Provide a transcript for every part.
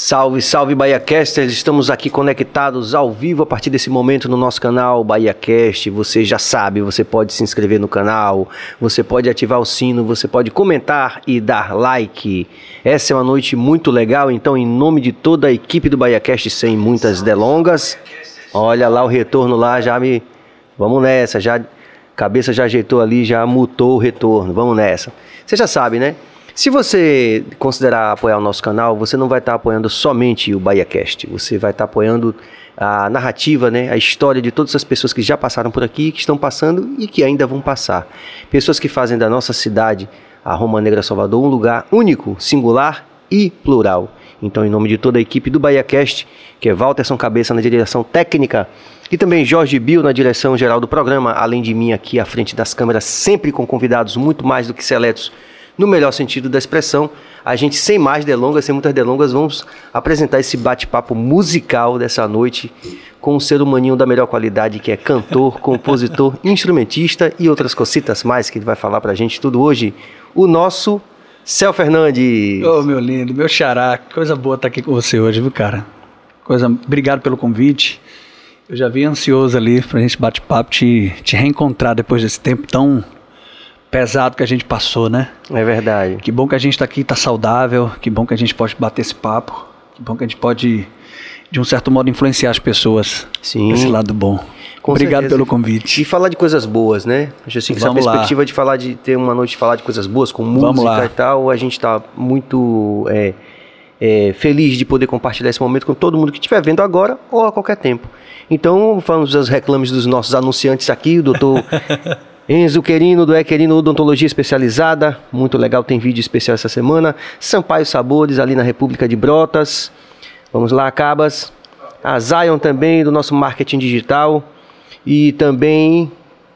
Salve, salve BahiaCasters! Estamos aqui conectados ao vivo a partir desse momento no nosso canal BahiaCast. Você já sabe, você pode se inscrever no canal, você pode ativar o sino, você pode comentar e dar like. Essa é uma noite muito legal, então em nome de toda a equipe do BahiaCast, sem muitas delongas, olha lá o retorno lá, já me... Vamos nessa, já... Cabeça já ajeitou ali, já mutou o retorno, vamos nessa. Você já sabe, né? Se você considerar apoiar o nosso canal, você não vai estar apoiando somente o BahiaCast, você vai estar apoiando a narrativa, né, a história de todas as pessoas que já passaram por aqui, que estão passando e que ainda vão passar. Pessoas que fazem da nossa cidade, a Roma Negra Salvador, um lugar único, singular e plural. Então, em nome de toda a equipe do BahiaCast, que é Walterson Cabeça na direção técnica e também Jorge Bill na direção geral do programa, além de mim aqui à frente das câmeras, sempre com convidados muito mais do que seletos no melhor sentido da expressão. A gente, sem mais delongas, sem muitas delongas, vamos apresentar esse bate-papo musical dessa noite com um ser humaninho da melhor qualidade, que é cantor, compositor, instrumentista e outras cositas mais que ele vai falar pra gente tudo hoje. O nosso Céu Fernandes. Ô, oh, meu lindo, meu xará, coisa boa estar aqui com você hoje, viu, cara? Coisa, obrigado pelo convite. Eu já vim ansioso ali pra gente bate-papo, te, te reencontrar depois desse tempo tão pesado que a gente passou, né? É verdade. Que bom que a gente está aqui, está saudável. Que bom que a gente pode bater esse papo. Que bom que a gente pode, de um certo modo, influenciar as pessoas. Sim. Esse lado bom. Com Obrigado certeza. pelo convite. E falar de coisas boas, né? Acho assim que essa perspectiva lá. de falar de ter uma noite de falar de coisas boas, com música e tal, a gente está muito é, é, feliz de poder compartilhar esse momento com todo mundo que estiver vendo agora ou a qualquer tempo. Então, vamos aos reclames dos nossos anunciantes aqui, o doutor Enzo Querino, do Equerino Odontologia Especializada. Muito legal, tem vídeo especial essa semana. Sampaio Sabores, ali na República de Brotas. Vamos lá, Cabas. A Zion também, do nosso marketing digital. E também,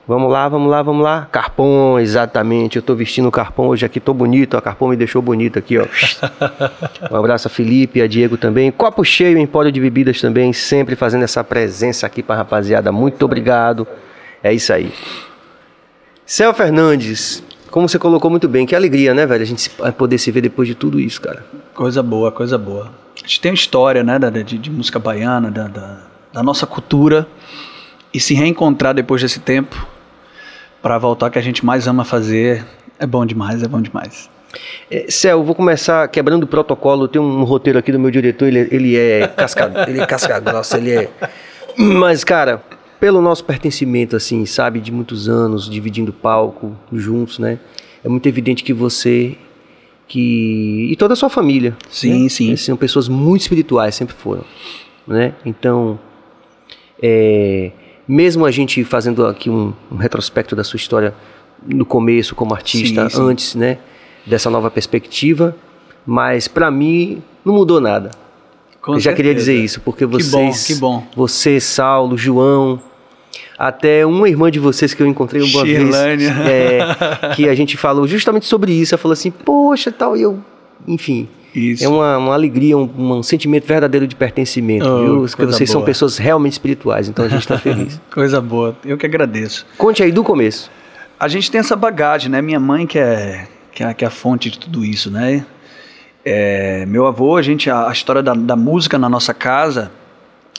vamos lá, vamos lá, vamos lá. Carpon, exatamente. Eu estou vestindo o Carpon hoje aqui, tô bonito. A Carpon me deixou bonito aqui, ó. Um abraço a Felipe e a Diego também. Copo cheio, Empório de Bebidas também, sempre fazendo essa presença aqui para rapaziada. Muito obrigado. É isso aí. Céu Fernandes, como você colocou muito bem, que alegria, né, velho? A gente poder se ver depois de tudo isso, cara. Coisa boa, coisa boa. A gente tem uma história, né, de, de música baiana, da, da, da, nossa cultura, e se reencontrar depois desse tempo, para voltar que a gente mais ama fazer, é bom demais, é bom demais. É, Céu, vou começar quebrando o protocolo. Tem um roteiro aqui do meu diretor, ele, ele é casca, ele é casca grossa, ele é. Mas, cara, pelo nosso pertencimento, assim, sabe, de muitos anos, dividindo palco juntos, né? É muito evidente que você que e toda a sua família, sim, né? sim, são pessoas muito espirituais, sempre foram, né? Então, é, mesmo a gente fazendo aqui um, um, retrospecto da sua história no começo como artista, sim, sim. antes, né, dessa nova perspectiva, mas para mim não mudou nada. Com Eu certeza. já queria dizer isso, porque vocês, que bom, que bom. você, Saulo, João, até uma irmã de vocês que eu encontrei uma Chilânia. vez, é, que a gente falou justamente sobre isso. Ela falou assim, poxa, tal, e eu, enfim. Isso. É uma, uma alegria, um, um, sentimento verdadeiro de pertencimento, oh, viu? Porque vocês boa. são pessoas realmente espirituais, então a gente está feliz. coisa boa, eu que agradeço. Conte aí do começo. A gente tem essa bagagem, né? Minha mãe que é, que é, que é a fonte de tudo isso, né? É, meu avô, a gente, a, a história da, da, música na nossa casa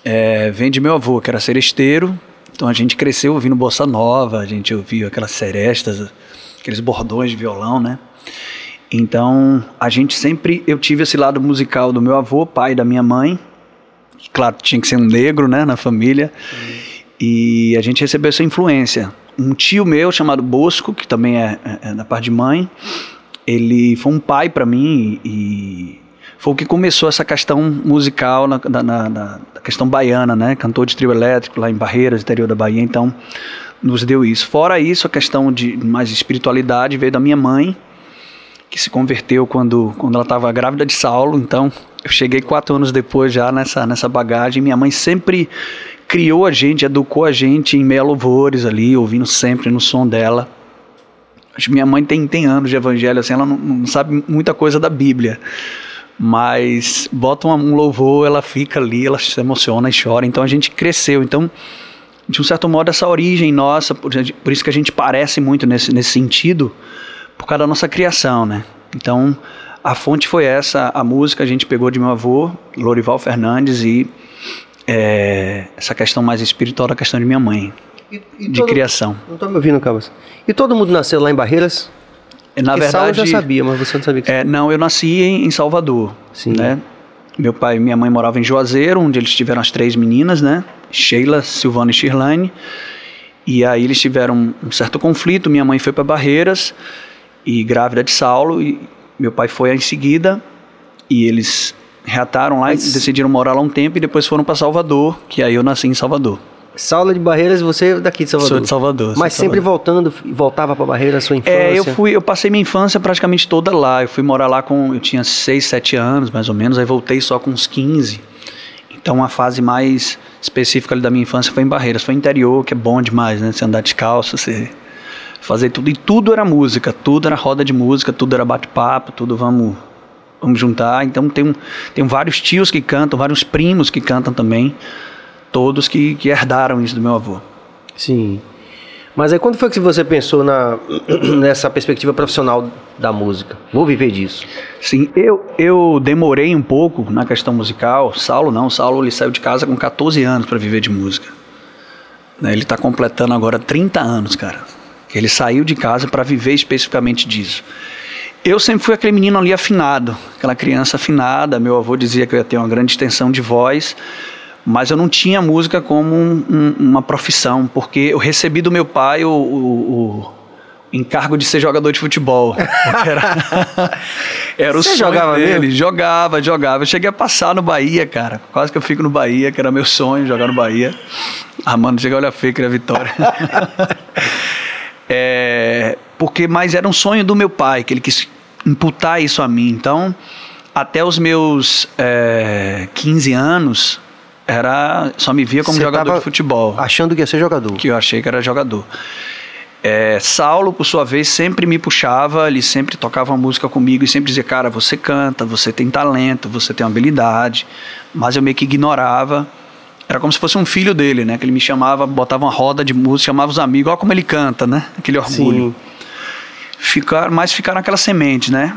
é, vem de meu avô, que era seresteiro, então a gente cresceu ouvindo bossa nova, a gente ouvia aquelas serestas, aqueles bordões de violão, né? Então a gente sempre, eu tive esse lado musical do meu avô, pai da minha mãe, claro tinha que ser um negro, né, na família, uhum. e a gente recebeu essa influência. Um tio meu chamado Bosco, que também é, é, é da parte de mãe, ele foi um pai para mim e foi o que começou essa questão musical na, na, na, questão baiana, né? Cantor de trio elétrico lá em Barreiras, interior da Bahia, então nos deu isso. Fora isso, a questão de mais espiritualidade veio da minha mãe, que se converteu quando, quando ela estava grávida de Saulo, então eu cheguei quatro anos depois já nessa, nessa bagagem. Minha mãe sempre criou a gente, educou a gente em meia louvores ali, ouvindo sempre no som dela. Acho que minha mãe tem, tem anos de evangelho, assim, ela não, não sabe muita coisa da Bíblia mas bota um louvor, ela fica ali, ela se emociona e chora. Então a gente cresceu. Então, de um certo modo, essa origem nossa, por, por isso que a gente parece muito nesse, nesse sentido, por causa da nossa criação, né? Então, a fonte foi essa, a música a gente pegou de meu avô, Lorival Fernandes, e é, essa questão mais espiritual da questão de minha mãe, e, e de todo, criação. Não estou me ouvindo, Cabas. E todo mundo nasceu lá em Barreiras? Na Porque verdade, eu já sabia, mas você não sabia que é, Não, eu nasci em, em Salvador. Sim. Né? Meu pai e minha mãe moravam em Juazeiro, onde eles tiveram as três meninas, né? Sheila, Silvana e Shirlane. E aí eles tiveram um certo conflito. Minha mãe foi para Barreiras e grávida de Saulo e meu pai foi em seguida e eles reataram lá Mas... e decidiram morar lá um tempo e depois foram para Salvador, que aí eu nasci em Salvador. Saulo de Barreiras, você é daqui de Salvador? Sou de Salvador. Mas sempre Salvador. voltando, voltava para Barreiras, sua infância? É, eu fui, eu passei minha infância praticamente toda lá. Eu fui morar lá com, eu tinha 6, 7 anos, mais ou menos, aí voltei só com uns 15. Então a fase mais específica da minha infância foi em Barreiras, foi interior, que é bom demais, né? Você andar descalço, você fazer tudo. E tudo era música, tudo era roda de música, tudo era bate-papo, tudo vamos, vamos juntar. Então tem, tem vários tios que cantam, vários primos que cantam também todos que, que herdaram isso do meu avô. Sim. Mas aí quando foi que você pensou na, nessa perspectiva profissional da música? Vou viver disso. Sim, eu, eu demorei um pouco na questão musical. Saulo não, Saulo ele saiu de casa com 14 anos para viver de música. Né, ele está completando agora 30 anos, cara. Ele saiu de casa para viver especificamente disso. Eu sempre fui aquele menino ali afinado, aquela criança afinada. Meu avô dizia que eu ia ter uma grande extensão de voz, mas eu não tinha música como um, um, uma profissão, porque eu recebi do meu pai o, o, o encargo de ser jogador de futebol. Era, era o Você sonho jogava dele. Mesmo? Jogava, jogava. Eu cheguei a passar no Bahia, cara. Quase que eu fico no Bahia, que era meu sonho jogar no Bahia. Ah, mano, chega a olhar feio que era vitória. é, porque, mas era um sonho do meu pai, que ele quis imputar isso a mim. Então, até os meus é, 15 anos, era só me via como Você jogador de futebol. Achando que ia ser jogador. Que eu achei que era jogador. É, Saulo, por sua vez, sempre me puxava, ele sempre tocava música comigo e sempre dizia: Cara, você canta, você tem talento, você tem habilidade. Mas eu meio que ignorava. Era como se fosse um filho dele, né? Que ele me chamava, botava uma roda de música, chamava os amigos, olha como ele canta, né? Aquele orgulho. Sim. Ficar, mas ficaram aquela semente, né?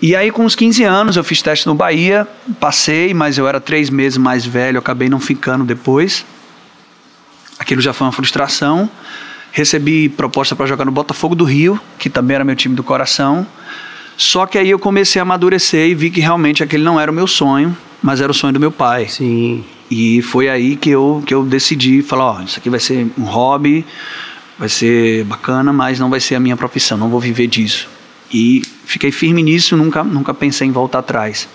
E aí, com uns 15 anos, eu fiz teste no Bahia, passei, mas eu era três meses mais velho, acabei não ficando depois. Aquilo já foi uma frustração. Recebi proposta para jogar no Botafogo do Rio, que também era meu time do coração. Só que aí eu comecei a amadurecer e vi que realmente aquele não era o meu sonho, mas era o sonho do meu pai. Sim. E foi aí que eu, que eu decidi falar: ó, isso aqui vai ser um hobby, vai ser bacana, mas não vai ser a minha profissão, não vou viver disso. E fiquei firme nisso, nunca, nunca pensei em voltar atrás.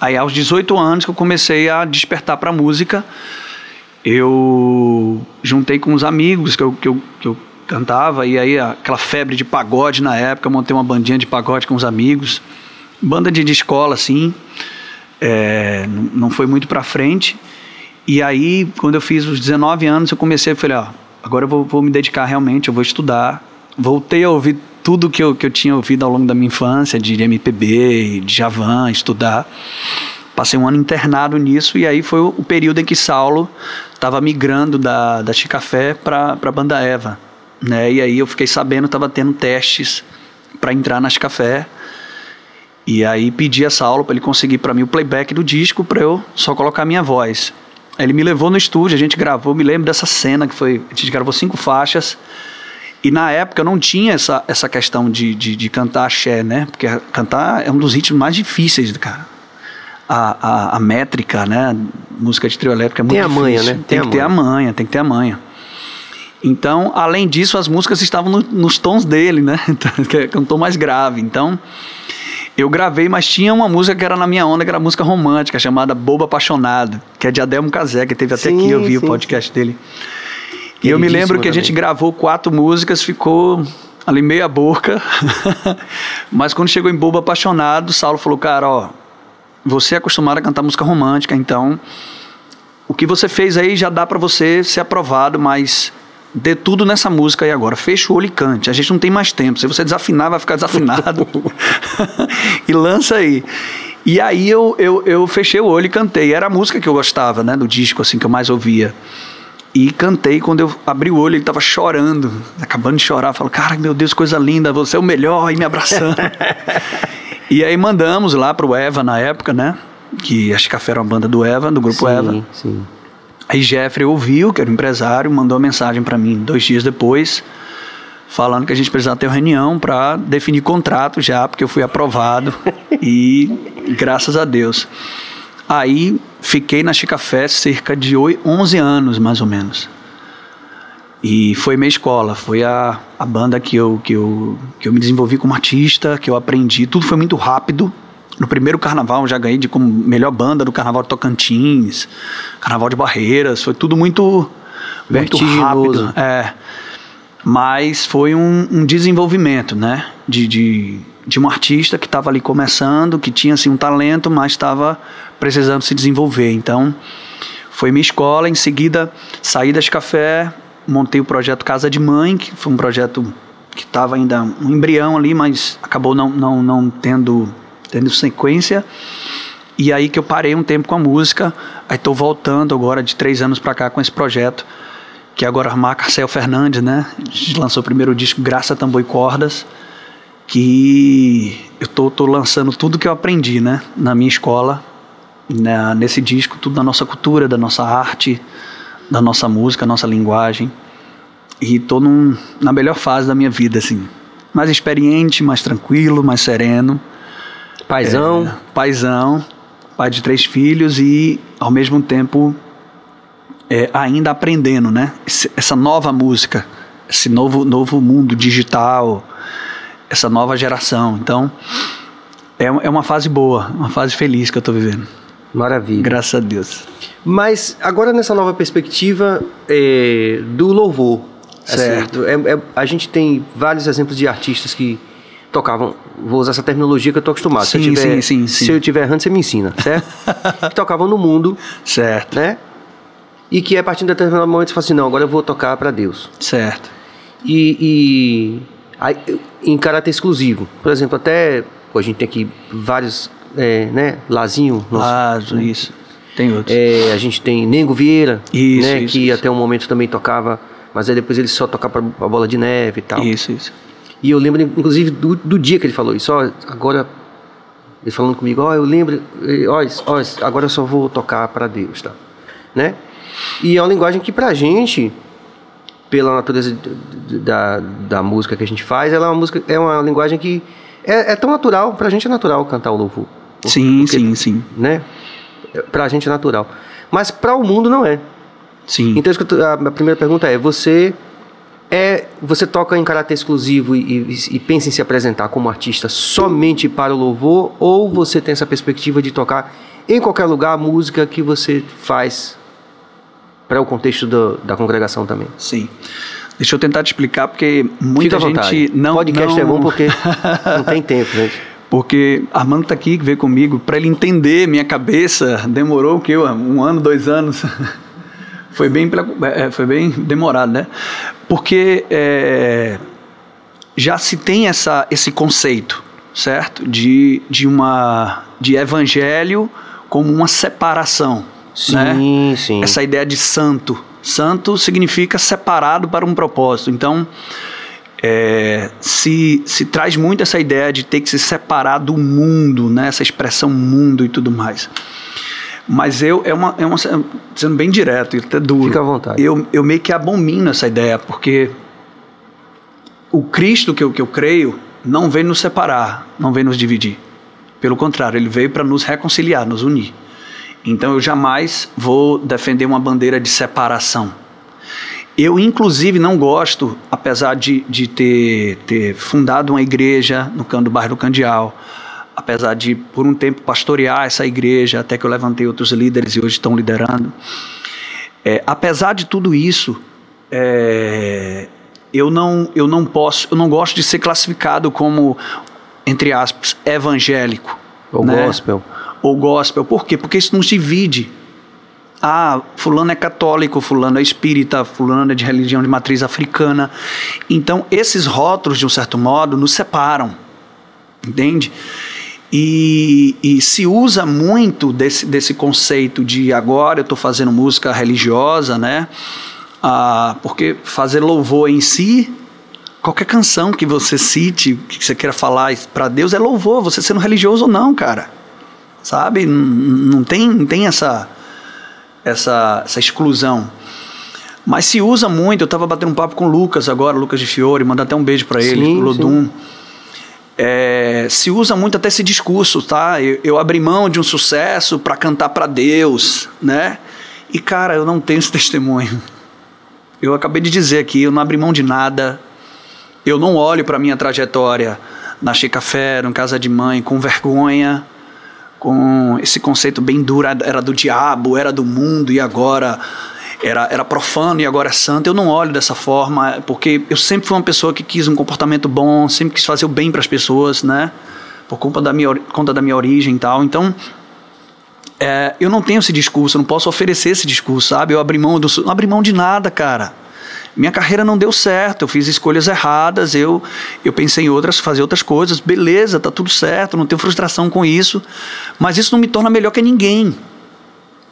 Aí aos 18 anos que eu comecei a despertar para música, eu juntei com uns amigos que eu, que eu, que eu cantava, e aí aquela febre de pagode na época, eu montei uma bandinha de pagode com os amigos, banda de, de escola assim, é, não foi muito para frente. E aí, quando eu fiz os 19 anos, eu comecei, a falei, ó, agora eu vou, vou me dedicar realmente, eu vou estudar. Voltei a ouvir tudo que eu, que eu tinha ouvido ao longo da minha infância, de MPB, de Javan, estudar. Passei um ano internado nisso e aí foi o, período em que Saulo estava migrando da, da Chicafé para a Banda Eva. Né? E aí eu fiquei sabendo, estava tendo testes para entrar na Chicafé. E aí pedi a Saulo para ele conseguir para mim o playback do disco para eu só colocar minha voz. Ele me levou no estúdio, a gente gravou, me lembro dessa cena que foi, a gente gravou cinco faixas. E na época eu não tinha essa, essa questão de, de, de cantar axé, né? Porque cantar é um dos ritmos mais difíceis, cara. A, a, a métrica, né? Música de trio elétrico é muito tem difícil. A manha, né? Tem, tem que ter a manha, tem que ter a manha. Então, além disso, as músicas estavam no, nos tons dele, né? Então, que é um tom mais grave. Então, eu gravei, mas tinha uma música que era na minha onda, que era música romântica, chamada Bobo Apaixonado, que é de Adelmo Casé, que teve até sim, aqui, eu vi sim. o podcast dele. E eu me lembro que a gente gravou quatro músicas, ficou ali meia boca. Mas quando chegou em Bobo Apaixonado, Saulo falou: Cara, ó, você é acostumado a cantar música romântica, então o que você fez aí já dá para você ser aprovado, mas dê tudo nessa música aí agora. Fecha o olho e cante. A gente não tem mais tempo. Se você desafinar, vai ficar desafinado. e lança aí. E aí eu, eu, eu fechei o olho e cantei. Era a música que eu gostava, né? Do disco, assim, que eu mais ouvia. E cantei, quando eu abri o olho, ele estava chorando, acabando de chorar. Falou, cara, meu Deus, coisa linda, você é o melhor, e me abraçando. E aí mandamos lá pro Eva na época, né? Que acho que Café era uma banda do Eva, do grupo sim, Eva. Sim. Aí Jeffrey ouviu, que era o empresário, mandou uma mensagem para mim dois dias depois, falando que a gente precisava ter uma reunião para definir contrato já, porque eu fui aprovado e graças a Deus. Aí fiquei na Chica Fest cerca de 11 anos, mais ou menos. E foi minha escola, foi a, a banda que eu, que, eu, que eu me desenvolvi como artista, que eu aprendi. Tudo foi muito rápido. No primeiro carnaval eu já ganhei de como melhor banda do Carnaval de Tocantins, Carnaval de Barreiras, foi tudo muito, muito rápido. É. Mas foi um, um desenvolvimento, né? De, de, de um artista que estava ali começando, que tinha assim, um talento, mas estava precisando se desenvolver. Então, foi minha escola. Em seguida, saí das café, montei o projeto Casa de Mãe, que foi um projeto que estava ainda um embrião ali, mas acabou não, não, não tendo, tendo sequência. E aí que eu parei um tempo com a música, aí estou voltando agora de três anos para cá com esse projeto, que agora marca Marcel Fernandes, né? Lançou o primeiro disco Graça, Tambor e Cordas, que eu tô, tô lançando tudo que eu aprendi, né? Na minha escola, nesse disco, tudo da nossa cultura, da nossa arte, da nossa música, nossa linguagem. E tô num, na melhor fase da minha vida, assim. Mais experiente, mais tranquilo, mais sereno. Paizão. É, paizão, pai de três filhos e, ao mesmo tempo, é, ainda aprendendo, né? Essa nova música, esse novo, novo mundo digital, essa nova geração. Então, é, é uma fase boa, uma fase feliz que eu estou vivendo. Maravilha. Graças a Deus. Mas agora nessa nova perspectiva é, do louvor, assim, certo? Assim, é, é, a gente tem vários exemplos de artistas que tocavam, vou usar essa terminologia que eu estou acostumado. Sim, se eu tiver, sim, sim, sim. Se eu estiver errando, você me ensina, certo? que tocavam no mundo, certo? Né? E que a partir de determinado momento você fala assim, não, agora eu vou tocar para Deus, certo? E, e em caráter exclusivo, por exemplo, até a gente tem aqui vários é, né? Lazinho. Nosso, né? isso. Tem outros. É, a gente tem Nengo Vieira, isso, né? Isso, que isso. até um momento também tocava, mas aí depois ele só tocava a bola de neve e tal. Isso, isso. E eu lembro, inclusive, do, do dia que ele falou isso. Ó, agora, ele falando comigo, ó, eu lembro, ó, ó, agora eu só vou tocar para Deus, tá? Né? E é uma linguagem que pra gente, pela natureza da, da música que a gente faz, ela é uma música, é uma linguagem que é, é tão natural, pra gente é natural cantar o louvor. Sim, porque, sim, sim. Né? Pra gente é natural. Mas para o mundo não é. Sim. Então a primeira pergunta é: você é você toca em caráter exclusivo e, e, e, pensa em se apresentar como artista somente para o louvor ou você tem essa perspectiva de tocar em qualquer lugar a música que você faz para o contexto do, da congregação também? Sim. Deixa eu tentar te explicar porque muita gente não podcast não... é bom porque não tem tempo, gente. Porque Armando está aqui, veio comigo, para ele entender minha cabeça, demorou o que? Um ano, dois anos. foi, bem, é, foi bem demorado, né? Porque é, já se tem essa, esse conceito, certo? De, de, uma, de evangelho como uma separação. Sim, né? sim. Essa ideia de santo. Santo significa separado para um propósito. Então, é, se, se traz muito essa ideia de ter que se separar do mundo, né? essa expressão mundo e tudo mais. Mas eu, é uma, é uma sendo bem direto e até duro. Fica à vontade. Eu, eu meio que abomino essa ideia, porque o Cristo que eu, que eu creio não veio nos separar, não veio nos dividir. Pelo contrário, ele veio para nos reconciliar, nos unir. Então eu jamais vou defender uma bandeira de separação. Eu, inclusive, não gosto, apesar de, de ter, ter fundado uma igreja no, no bairro do Candial, apesar de, por um tempo, pastorear essa igreja, até que eu levantei outros líderes e hoje estão liderando. É, apesar de tudo isso, é, eu, não, eu não posso, eu não gosto de ser classificado como, entre aspas, evangélico. Ou né? gospel. Ou gospel. Por quê? Porque isso nos divide. Ah, fulano é católico, fulano é espírita, fulano é de religião de matriz africana. Então, esses rótulos, de um certo modo, nos separam. Entende? E, e se usa muito desse, desse conceito de agora eu estou fazendo música religiosa, né? Ah, porque fazer louvor em si Qualquer canção que você cite, que você queira falar para Deus é louvor, você sendo religioso ou não, cara. Sabe? Não, tem, não tem essa, essa, essa exclusão. Mas se usa muito, eu estava batendo um papo com o Lucas agora, Lucas de Fiore, mandar até um beijo para ele, sim, Lodum. É, se usa muito até esse discurso, tá? Eu, eu abri mão de um sucesso para cantar para Deus, né? E cara, eu não tenho esse testemunho. Eu acabei de dizer aqui, eu não abri mão de nada. Eu não olho para minha trajetória na Café, em casa de mãe, com vergonha, com esse conceito bem duro, era do diabo, era do mundo e agora era, era profano e agora é santo. Eu não olho dessa forma, porque eu sempre fui uma pessoa que quis um comportamento bom, sempre quis fazer o bem para as pessoas, né? Por conta da minha, conta da minha origem e tal. Então, é, eu não tenho esse discurso, eu não posso oferecer esse discurso, sabe? Eu abri mão do, não abri mão de nada, cara. Minha carreira não deu certo, eu fiz escolhas erradas, eu, eu pensei em outras, fazer outras coisas, beleza, tá tudo certo, não tenho frustração com isso, mas isso não me torna melhor que ninguém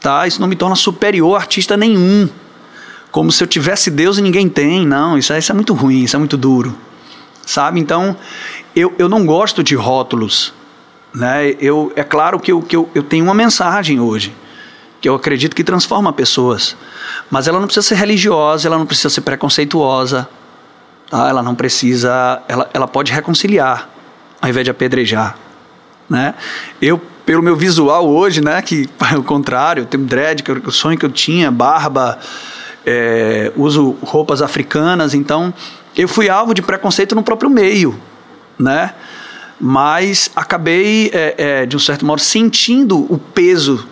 tá? Isso não me torna superior a artista nenhum. Como se eu tivesse Deus e ninguém tem. Não, isso é, isso é muito ruim, isso é muito duro. Sabe? Então, eu, eu não gosto de rótulos. Né? Eu, é claro que, eu, que eu, eu tenho uma mensagem hoje que eu acredito que transforma pessoas. Mas ela não precisa ser religiosa, ela não precisa ser preconceituosa, tá? ela não precisa. Ela, ela pode reconciliar, ao invés de apedrejar. Né? Eu pelo meu visual hoje, né? Que é o contrário, eu tenho dread, que é o sonho que eu tinha, barba, é, uso roupas africanas, então eu fui alvo de preconceito no próprio meio, né? Mas acabei, é, é, de um certo modo, sentindo o peso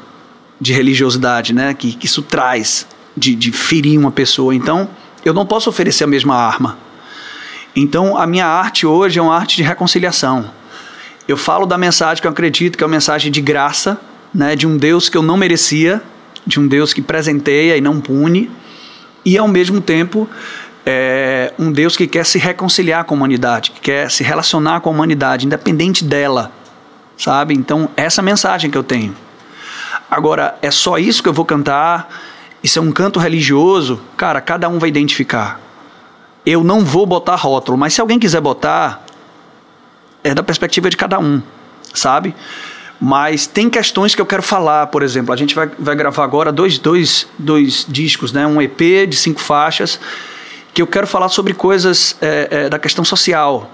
de religiosidade, né? Que, que isso traz de, de ferir uma pessoa. Então, eu não posso oferecer a mesma arma. Então, a minha arte hoje é uma arte de reconciliação eu falo da mensagem que eu acredito que é uma mensagem de graça, né, de um Deus que eu não merecia, de um Deus que presenteia e não pune, e ao mesmo tempo é um Deus que quer se reconciliar com a humanidade, que quer se relacionar com a humanidade, independente dela, sabe? Então, essa é a mensagem que eu tenho. Agora, é só isso que eu vou cantar? Isso é um canto religioso? Cara, cada um vai identificar. Eu não vou botar rótulo, mas se alguém quiser botar, é da perspectiva de cada um, sabe? Mas tem questões que eu quero falar, por exemplo, a gente vai, vai gravar agora dois, dois, dois discos, né? um EP de cinco faixas, que eu quero falar sobre coisas é, é, da questão social.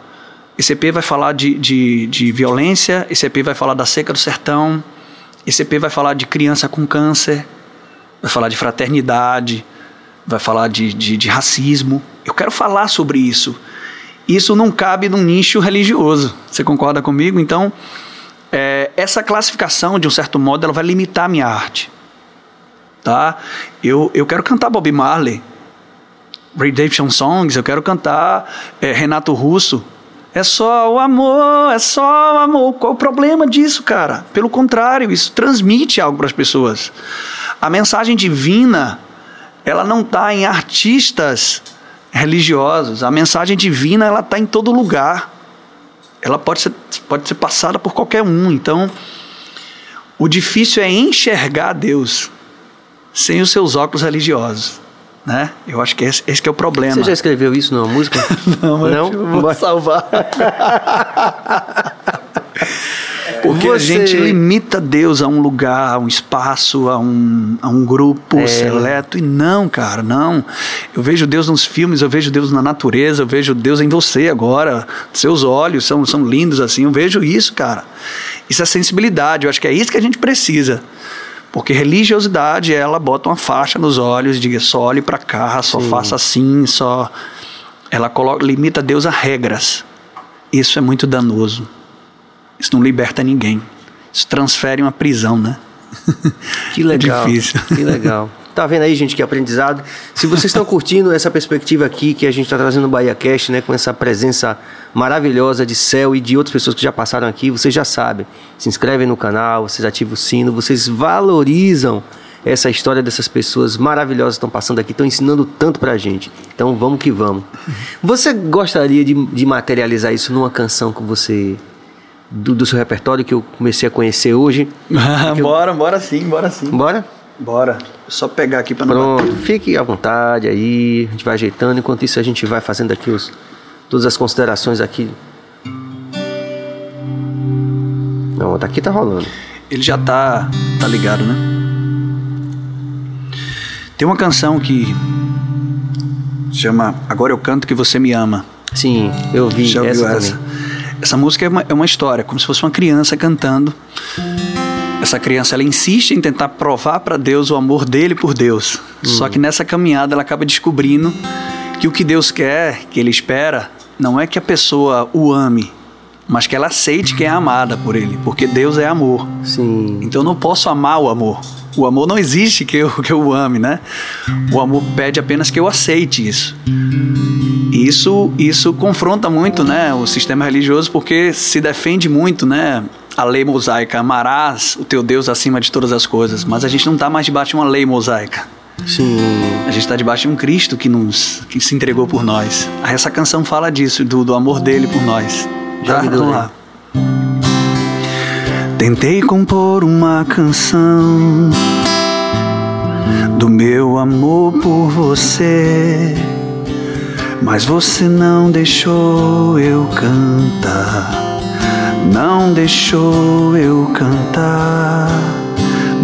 Esse EP vai falar de, de, de violência, esse EP vai falar da seca do sertão, EP vai falar de criança com câncer, vai falar de fraternidade, vai falar de, de, de racismo. Eu quero falar sobre isso isso não cabe num nicho religioso. Você concorda comigo? Então, é, essa classificação, de um certo modo, ela vai limitar a minha arte. Tá? Eu, eu quero cantar Bob Marley, Redemption Songs, eu quero cantar é, Renato Russo. É só o amor, é só o amor. Qual o problema disso, cara? Pelo contrário, isso transmite algo para as pessoas. A mensagem divina, ela não está em artistas religiosos. A mensagem divina ela está em todo lugar. Ela pode ser, pode ser passada por qualquer um. Então, o difícil é enxergar Deus sem os seus óculos religiosos. Né? Eu acho que esse, esse que é o problema. Você já escreveu isso numa música? não, mas não? vou salvar. Porque Você... a gente limita Deus a um lugar, a um espaço, a um, a um grupo é. seleto. E não, cara, não. Eu vejo Deus nos filmes, eu vejo Deus na natureza, eu vejo Deus em você agora. Seus olhos são, são lindos assim. Eu vejo isso, cara. Isso é sensibilidade. Eu acho que é isso que a gente precisa. Porque religiosidade, ela bota uma faixa nos olhos e diga só olhe para cá, só Sim. faça assim, só. Ela coloca, limita Deus a regras. Isso é muito danoso. Isso não liberta ninguém. Isso transfere uma prisão, né? Que legal. é difícil. Que legal. Tá vendo aí, gente, que aprendizado. Se vocês estão curtindo essa perspectiva aqui que a gente está trazendo no Bahia Cast, né, com essa presença maravilhosa de Céu e de outras pessoas que já passaram aqui, vocês já sabem. Se inscrevem no canal, vocês ativam o sino, vocês valorizam essa história dessas pessoas maravilhosas que estão passando aqui, estão ensinando tanto pra gente. Então vamos que vamos. Você gostaria de, de materializar isso numa canção que você do, do seu repertório que eu comecei a conhecer hoje. bora, eu... bora sim, bora sim. Bora? Bora. Só pegar aqui para não Pronto, bater. fique à vontade aí, a gente vai ajeitando. Enquanto isso, a gente vai fazendo aqui os, todas as considerações aqui. Não, tá aqui tá rolando. Ele já tá, tá ligado, né? Tem uma canção que chama Agora eu canto que você me ama. Sim, eu vi Já essa essa? Essa música é uma, é uma história, como se fosse uma criança cantando. Essa criança ela insiste em tentar provar para Deus o amor dele por Deus. Só que nessa caminhada ela acaba descobrindo que o que Deus quer, que ele espera, não é que a pessoa o ame, mas que ela aceite que é amada por ele, porque Deus é amor. Sim. Então eu não posso amar o amor. O amor não existe que eu, que eu o ame, né? O amor pede apenas que eu aceite isso. Isso, isso confronta muito né, o sistema religioso porque se defende muito né, a lei mosaica, amarás o teu Deus acima de todas as coisas. Mas a gente não está mais debaixo de uma lei mosaica. Sim. A gente está debaixo de um Cristo que, nos, que se entregou por nós. Aí Essa canção fala disso, do, do amor dele por nós. Já Tá? Vamos lá. Tentei compor uma canção do meu amor por você, mas você não deixou eu cantar, não deixou eu cantar,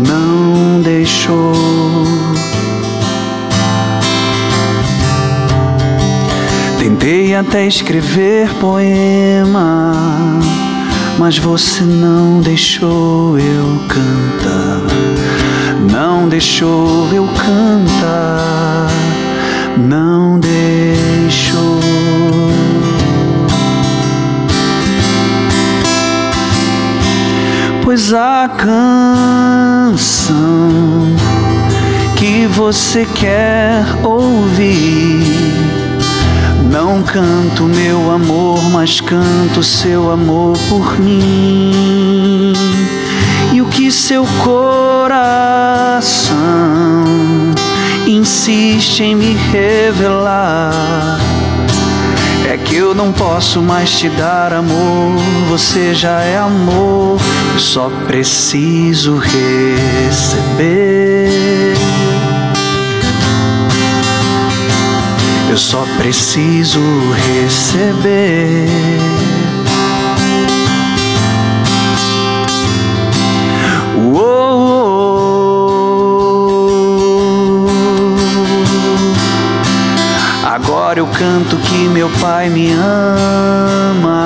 não deixou. Tentei até escrever poema, mas você não deixou eu cantar, não deixou eu cantar, não deixou. Pois a canção que você quer ouvir não canto meu amor, mas canto seu amor por mim. E o que seu coração insiste em me revelar é que eu não posso mais te dar amor, você já é amor, eu só preciso receber. Eu só preciso receber. Agora eu canto que meu pai me ama.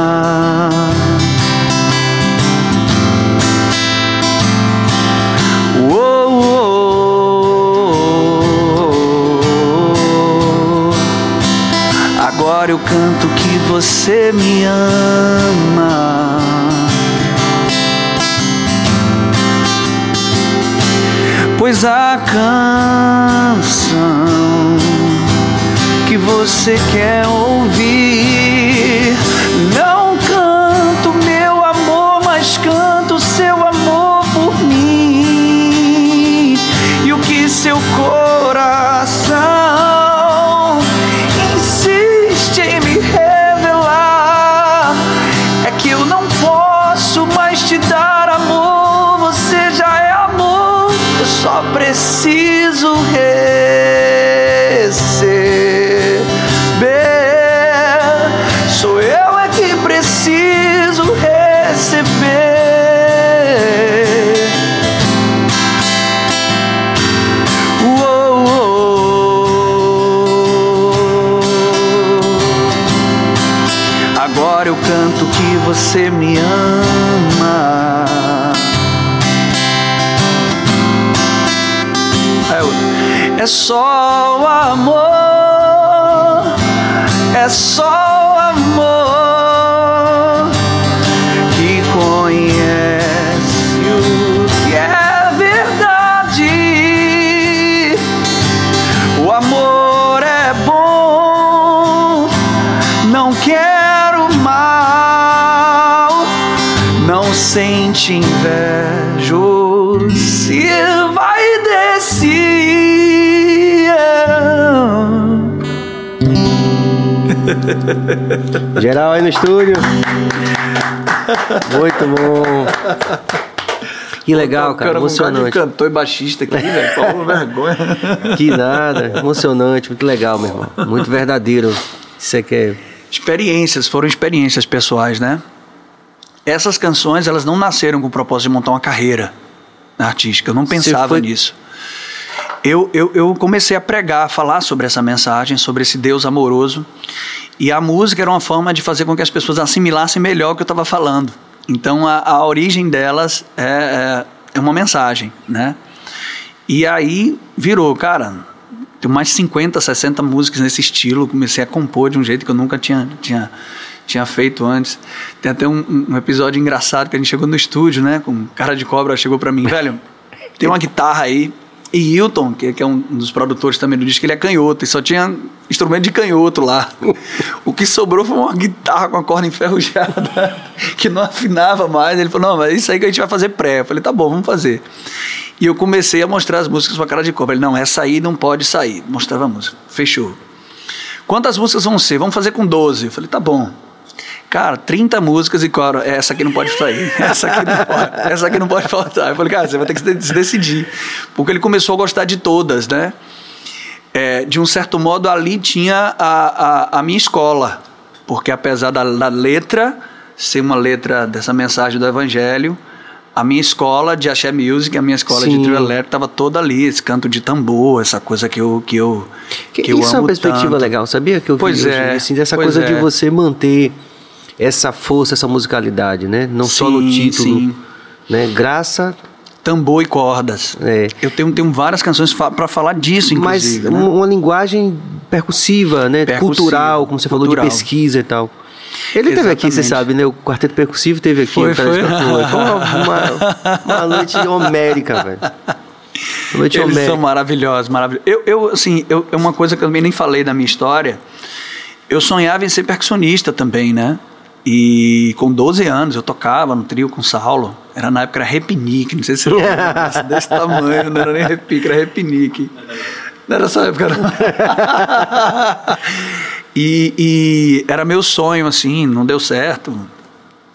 Agora eu canto que você me ama. Pois a canção que você quer ouvir Geral aí no estúdio. Muito bom. Que legal, cara. Emocionante. cantor e baixista aqui, velho. Paulo vergonha. Que nada. Emocionante. Muito legal, meu irmão. Muito verdadeiro. Isso é que é experiências, foram experiências pessoais, né? Essas canções, elas não nasceram com o propósito de montar uma carreira artística. Eu não pensava foi... nisso. Eu, eu, eu comecei a pregar, a falar sobre essa mensagem, sobre esse Deus amoroso. E a música era uma forma de fazer com que as pessoas assimilassem melhor o que eu estava falando. Então a, a origem delas é, é, é uma mensagem, né? E aí virou, cara, tem mais de 50, 60 músicas nesse estilo. Comecei a compor de um jeito que eu nunca tinha, tinha, tinha feito antes. Tem até um, um episódio engraçado que a gente chegou no estúdio, né? Com cara de cobra, chegou para mim, velho, tem uma guitarra aí. E Hilton, que, que, é um dos produtores também do disco, ele é canhoto e só tinha instrumento de canhoto lá. o que sobrou foi uma guitarra com a corda enferrujada que não afinava mais. Ele falou: Não, mas é isso aí que a gente vai fazer pré. Eu falei: Tá bom, vamos fazer. E eu comecei a mostrar as músicas com a cara de cobra. Ele, não, essa aí não pode sair. Mostrava a música. Fechou. Quantas músicas vão ser? Vamos fazer com 12. Eu falei, tá bom. Cara, 30 músicas e claro, essa aqui não pode sair. Essa aqui não pode, essa aqui não pode faltar. Eu falei, cara, você vai ter que se decidir. Porque ele começou a gostar de todas, né? É, de um certo modo, ali tinha a, a, a minha escola. Porque apesar da, da letra ser uma letra dessa mensagem do Evangelho, a minha escola de axé music, a minha escola Sim. de trio elétrico estava toda ali, esse canto de tambor, essa coisa que eu que eu que, que eu Isso é uma perspectiva tanto. legal, sabia que eu pois vi é, assim, dessa coisa é. de você manter essa força, essa musicalidade, né? Não sim, só no título, sim. né? Graça tambor e cordas. É. Eu tenho, tenho várias canções fa para falar disso, inclusive. Mas né? uma linguagem percussiva, né? Percussiva, cultural, como você cultural. falou, de pesquisa e tal. Ele teve aqui, você sabe, né? O Quarteto Percussivo teve aqui. Foi, foi. foi uma, uma, noite homérica, velho. Noite Eles homérica. são maravilhosos, maravilhosos. Eu, eu assim, eu, é uma coisa que eu também nem falei da minha história. Eu sonhava em ser percussionista também, né? E com 12 anos eu tocava no trio com o Saulo. Era na época era repinique, não sei se você lembra, desse tamanho, não era nem repique, era repinique. Não era essa época, não. E, e, era meu sonho, assim, não deu certo.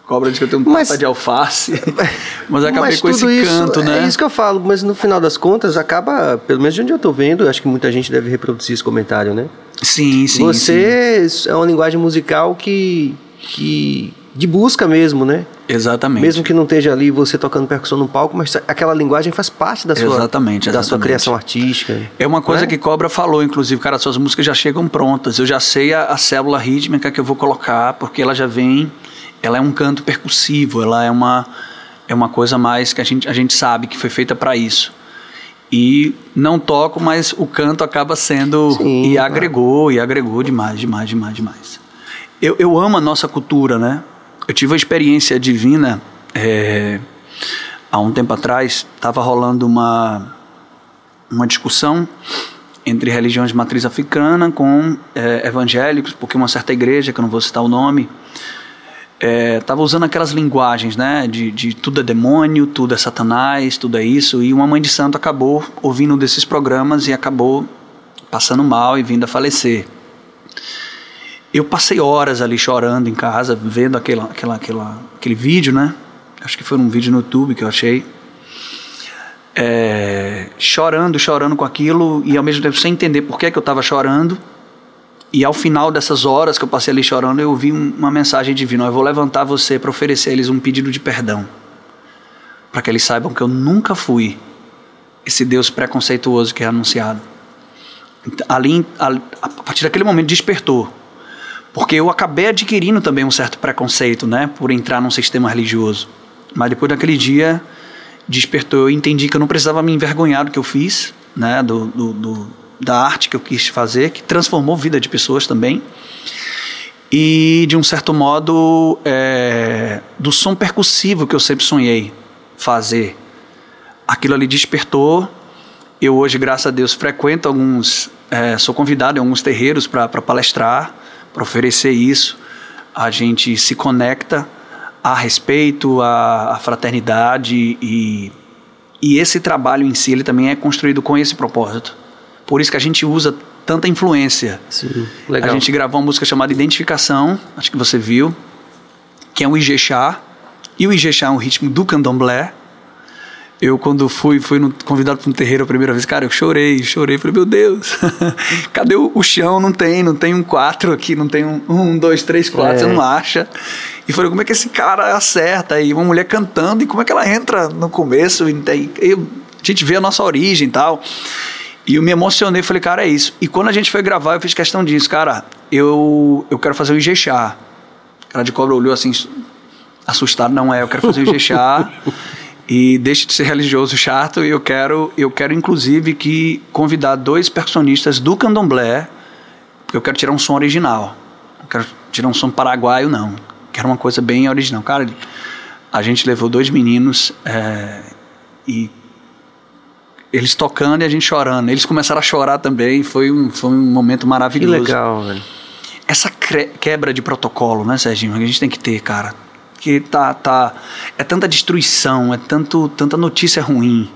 Cobra diz que eu tenho um mas, de alface. mas acabei mas com esse isso, canto, né? É isso que eu falo, mas no final das contas acaba, pelo menos de onde eu estou vendo, acho que muita gente deve reproduzir esse comentário, né? Sim, sim. Você sim. é uma linguagem musical que, que de busca mesmo, né? Exatamente. Mesmo que não esteja ali você tocando percussão no palco, mas aquela linguagem faz parte da sua, exatamente, exatamente. Da sua criação artística. É uma coisa é? que Cobra falou, inclusive, cara, suas músicas já chegam prontas. Eu já sei a, a célula rítmica que eu vou colocar, porque ela já vem, ela é um canto percussivo, ela é uma é uma coisa mais que a gente, a gente sabe que foi feita para isso. E não toco, mas o canto acaba sendo Sim, e agregou, e agregou demais, demais, demais, demais. Eu, eu amo a nossa cultura, né? Eu tive uma experiência divina é, há um tempo atrás. Estava rolando uma, uma discussão entre religiões de matriz africana com é, evangélicos, porque uma certa igreja, que eu não vou citar o nome, estava é, usando aquelas linguagens, né, de, de tudo é demônio, tudo é satanás, tudo é isso, e uma mãe de santo acabou ouvindo desses programas e acabou passando mal e vindo a falecer. Eu passei horas ali chorando em casa, vendo aquela, aquela, aquela, aquele vídeo, né? Acho que foi um vídeo no YouTube que eu achei. É, chorando, chorando com aquilo e ao mesmo tempo sem entender por que, que eu estava chorando. E ao final dessas horas que eu passei ali chorando, eu ouvi uma mensagem divina: Eu vou levantar você para oferecer a eles um pedido de perdão. Para que eles saibam que eu nunca fui esse Deus preconceituoso que é anunciado. Ali, a partir daquele momento, despertou porque eu acabei adquirindo também um certo preconceito, né, por entrar num sistema religioso. Mas depois daquele dia despertou, eu entendi que eu não precisava me envergonhar do que eu fiz, né, do, do, do da arte que eu quis fazer, que transformou a vida de pessoas também. E, de um certo modo, é, do som percussivo que eu sempre sonhei fazer. Aquilo ali despertou. Eu hoje, graças a Deus, frequento alguns, é, sou convidado em alguns terreiros para palestrar para oferecer isso. A gente se conecta a respeito, a, a fraternidade e, e esse trabalho em si ele também é construído com esse propósito. Por isso que a gente usa tanta influência. Sim, legal. A gente gravou uma música chamada Identificação, acho que você viu, que é um Ijexá. E o Ijexá é um ritmo do candomblé. Eu, quando fui, fui no, convidado para um terreiro a primeira vez, cara, eu chorei, chorei. Falei, meu Deus, cadê o, o, chão? Não tem, não tem um quatro aqui, não tem um, um dois, três, quatro, é. você não acha. E falei, como é que esse cara acerta? E uma mulher cantando, e como é que ela entra no começo? E, e, a gente vê a nossa origem e tal. E eu me emocionei, falei, cara, é isso. E quando a gente foi gravar, eu fiz questão disso, cara, eu, eu quero fazer um Ijexá. O cara de cobra olhou assim, assustado, não é, eu quero fazer um Ijexá. e deixe de ser religioso chato e eu quero eu quero inclusive que convidar dois percussionistas do candomblé porque eu quero tirar um som original. Não quero tirar um som paraguaio não. Quero uma coisa bem original. Cara a gente levou dois meninos é, e eles tocando e a gente chorando. Eles começaram a chorar também. Foi um foi um momento maravilhoso. Que legal velho. Essa quebra de protocolo né Serginho? Que a gente tem que ter cara porque tá, tá, é tanta destruição, é tanto, tanta notícia ruim.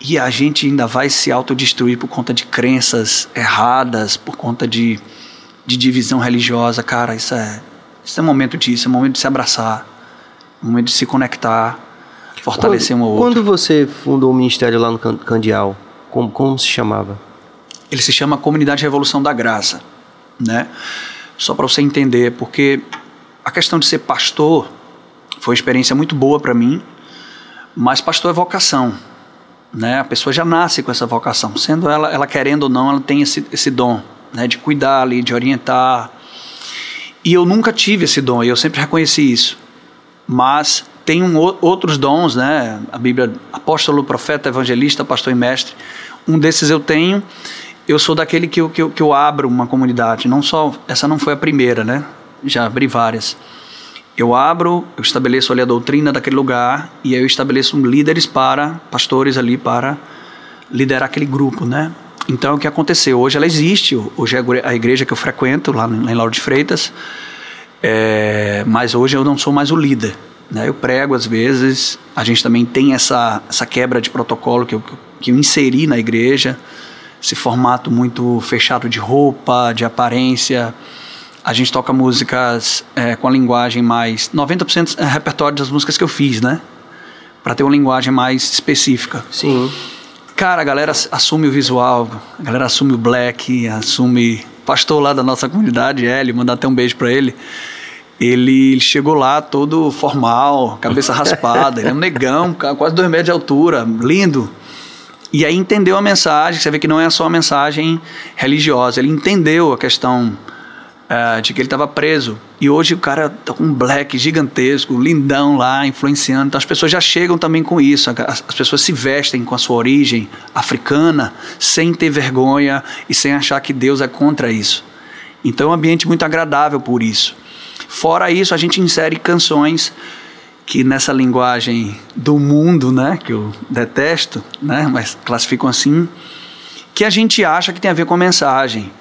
E a gente ainda vai se autodestruir por conta de crenças erradas, por conta de, de divisão religiosa. Cara, isso é, isso é momento disso, é momento de se abraçar, é momento de se conectar, fortalecer quando, um ao outro. Quando você fundou o ministério lá no Candial, como, como se chamava? Ele se chama Comunidade Revolução da Graça, né? Só para você entender, porque a questão de ser pastor foi uma experiência muito boa para mim, mas pastor é vocação. Né? A pessoa já nasce com essa vocação, sendo ela, ela querendo ou não, ela tem esse, esse dom né? de cuidar ali, de orientar. E eu nunca tive esse dom, e eu sempre reconheci isso. Mas tem um, outros dons, né? A Bíblia, apóstolo, profeta, evangelista, pastor e mestre. Um desses eu tenho. Eu sou daquele que eu, que eu, que eu abro uma comunidade. Não só, essa não foi a primeira, né? Já abri várias eu abro, eu estabeleço ali a doutrina daquele lugar e eu estabeleço líderes para, pastores ali para liderar aquele grupo, né? Então, o que aconteceu? Hoje ela existe, hoje é a igreja que eu frequento, lá em Lauro de Freitas, é, mas hoje eu não sou mais o líder. Né? Eu prego às vezes, a gente também tem essa, essa quebra de protocolo que eu, que eu inseri na igreja, esse formato muito fechado de roupa, de aparência, a gente toca músicas é, com a linguagem mais. 90% é repertório das músicas que eu fiz, né? Para ter uma linguagem mais específica. Sim. Cara, a galera assume o visual, a galera assume o black, assume. Pastor lá da nossa comunidade, Hélio, mandar até um beijo para ele. Ele chegou lá todo formal, cabeça raspada, ele é um negão, quase dois metros de altura, lindo. E aí entendeu a mensagem, você vê que não é só uma mensagem religiosa, ele entendeu a questão uh, de que ele estava preso. E hoje o cara tá com um black gigantesco, lindão lá, influenciando. Então as pessoas já chegam também com isso. As, as pessoas se vestem com a sua origem africana, sem ter vergonha e sem achar que Deus é contra isso. Então é um ambiente muito agradável por isso. Fora isso, a gente insere canções que nessa linguagem do mundo, né, que eu detesto, né, mas classificam assim, que a gente acha que tem a ver com a mensagem.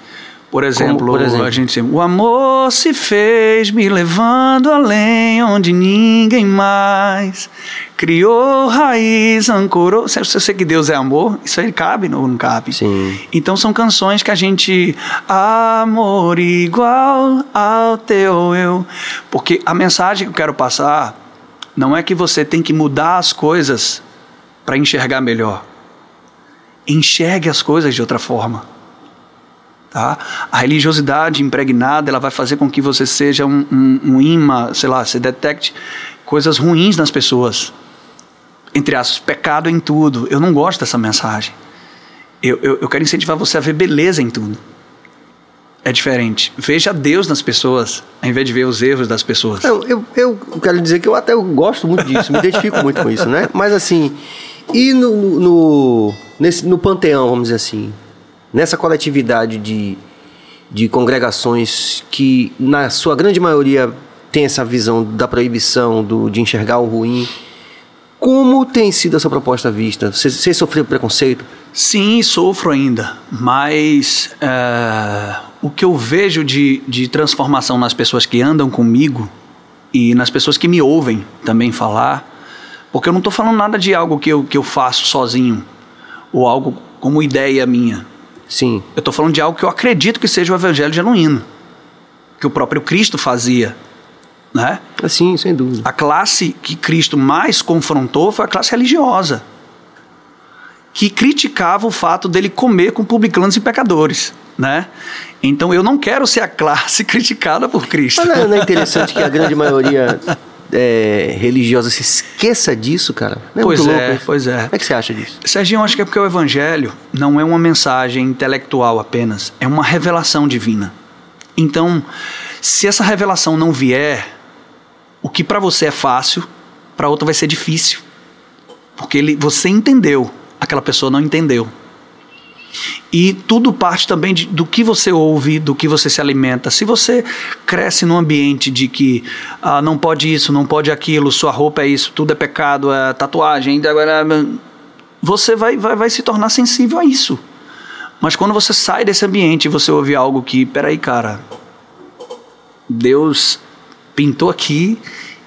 Por exemplo, Como, por exemplo, a gente o amor se fez me levando além onde ninguém mais criou raiz, ancorou. Se sei que Deus é amor, isso aí cabe ou não cabe? Sim. Então são canções que a gente amor igual ao teu eu, porque a mensagem que eu quero passar não é que você tem que mudar as coisas para enxergar melhor. Enxergue as coisas de outra forma. Tá? A religiosidade impregnada ela vai fazer com que você seja um, um, um imã, sei lá, você detecte coisas ruins nas pessoas. Entre aspas, pecado em tudo. Eu não gosto dessa mensagem. Eu, eu, eu quero incentivar você a ver beleza em tudo. É diferente. Veja Deus nas pessoas, ao invés de ver os erros das pessoas. Eu, eu, eu quero dizer que eu até gosto muito disso, me identifico muito com isso, né? Mas assim, e no, no, nesse, no panteão, vamos dizer assim, nessa coletividade de, de congregações que, na sua grande maioria, tem essa visão da proibição, do, de enxergar o ruim, como tem sido essa proposta vista? Você, você sofreu preconceito? Sim, sofro ainda, mas é, o que eu vejo de, de transformação nas pessoas que andam comigo e nas pessoas que me ouvem também falar, porque eu não estou falando nada de algo que eu, que eu faço sozinho ou algo como ideia minha. Sim. Eu estou falando de algo que eu acredito que seja o evangelho genuíno, que o próprio Cristo fazia né? Assim, sem dúvida. A classe que Cristo mais confrontou foi a classe religiosa, que criticava o fato dele comer com publicanos e pecadores, né? Então eu não quero ser a classe criticada por Cristo. Mas não é- não é interessante que a grande maioria é, religiosa se esqueça disso, cara? É Pois é, louco isso? pois é. Como é que você acha disso? Serginho, eu acho que é porque o evangelho não é uma mensagem intelectual apenas, é uma revelação divina. Então, se essa revelação não vier, o que para você é fácil, para outra vai ser difícil. Porque ele, você entendeu, aquela pessoa não entendeu. E tudo parte também de- do que você ouve, do que você se alimenta. Se você cresce num ambiente de que ah, não pode isso, não pode aquilo, sua roupa é isso, tudo é pecado, é tatuagem, agora você vai, vai, vai se tornar sensível a isso. Mas quando você sai desse ambiente e você ouve algo que, peraí, cara, Deus pintou aqui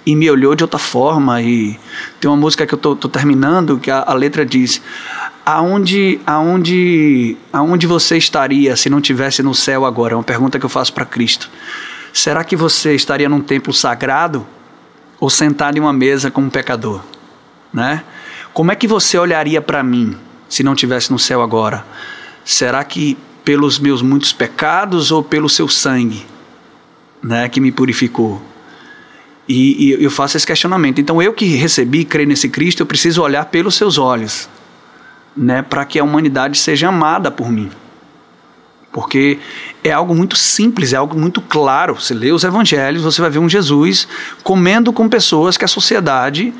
e me olhou de outra forma. E tem uma música que eu tô, tô terminando que a, a letra diz: aonde, aonde, aonde você estaria se não tivesse no céu agora? É uma pergunta que eu faço para Cristo. Será que você estaria num templo sagrado ou sentado em uma mesa como um pecador? Né? Como é que você olharia para mim se não tivesse no céu agora? Será que pelos meus muitos pecados ou pelo seu sangue, né, que me purificou? E, e eu faço esse questionamento. Então, eu que recebi, creio nesse Cristo, eu preciso olhar pelos seus olhos, né, para que a humanidade seja amada por mim. Porque é algo muito simples, é algo muito claro. Você lê os evangelhos, você vai ver um Jesus comendo com pessoas que a sociedade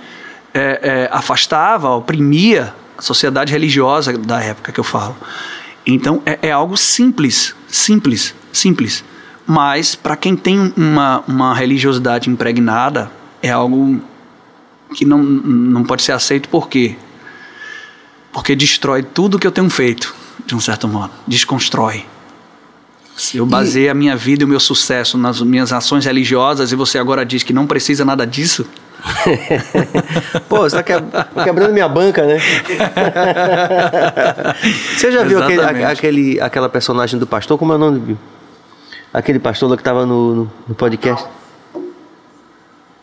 é, é, afastava, oprimia, a sociedade religiosa da época que eu falo. Então é, é algo simples, simples, simples. Mas para quem tem uma, uma religiosidade impregnada, é algo que não, não pode ser aceito por quê? Porque destrói tudo que eu tenho feito, de um certo modo. Desconstrói. Eu baseei a minha vida e o meu sucesso nas minhas ações religiosas e você agora diz que não precisa nada disso, Pô, você tá que- quebrando minha banca, né? você já viu aquele, a- aquele, aquela personagem do pastor? Como é o nome? Bill? Aquele pastor lá que tava no, no, no podcast?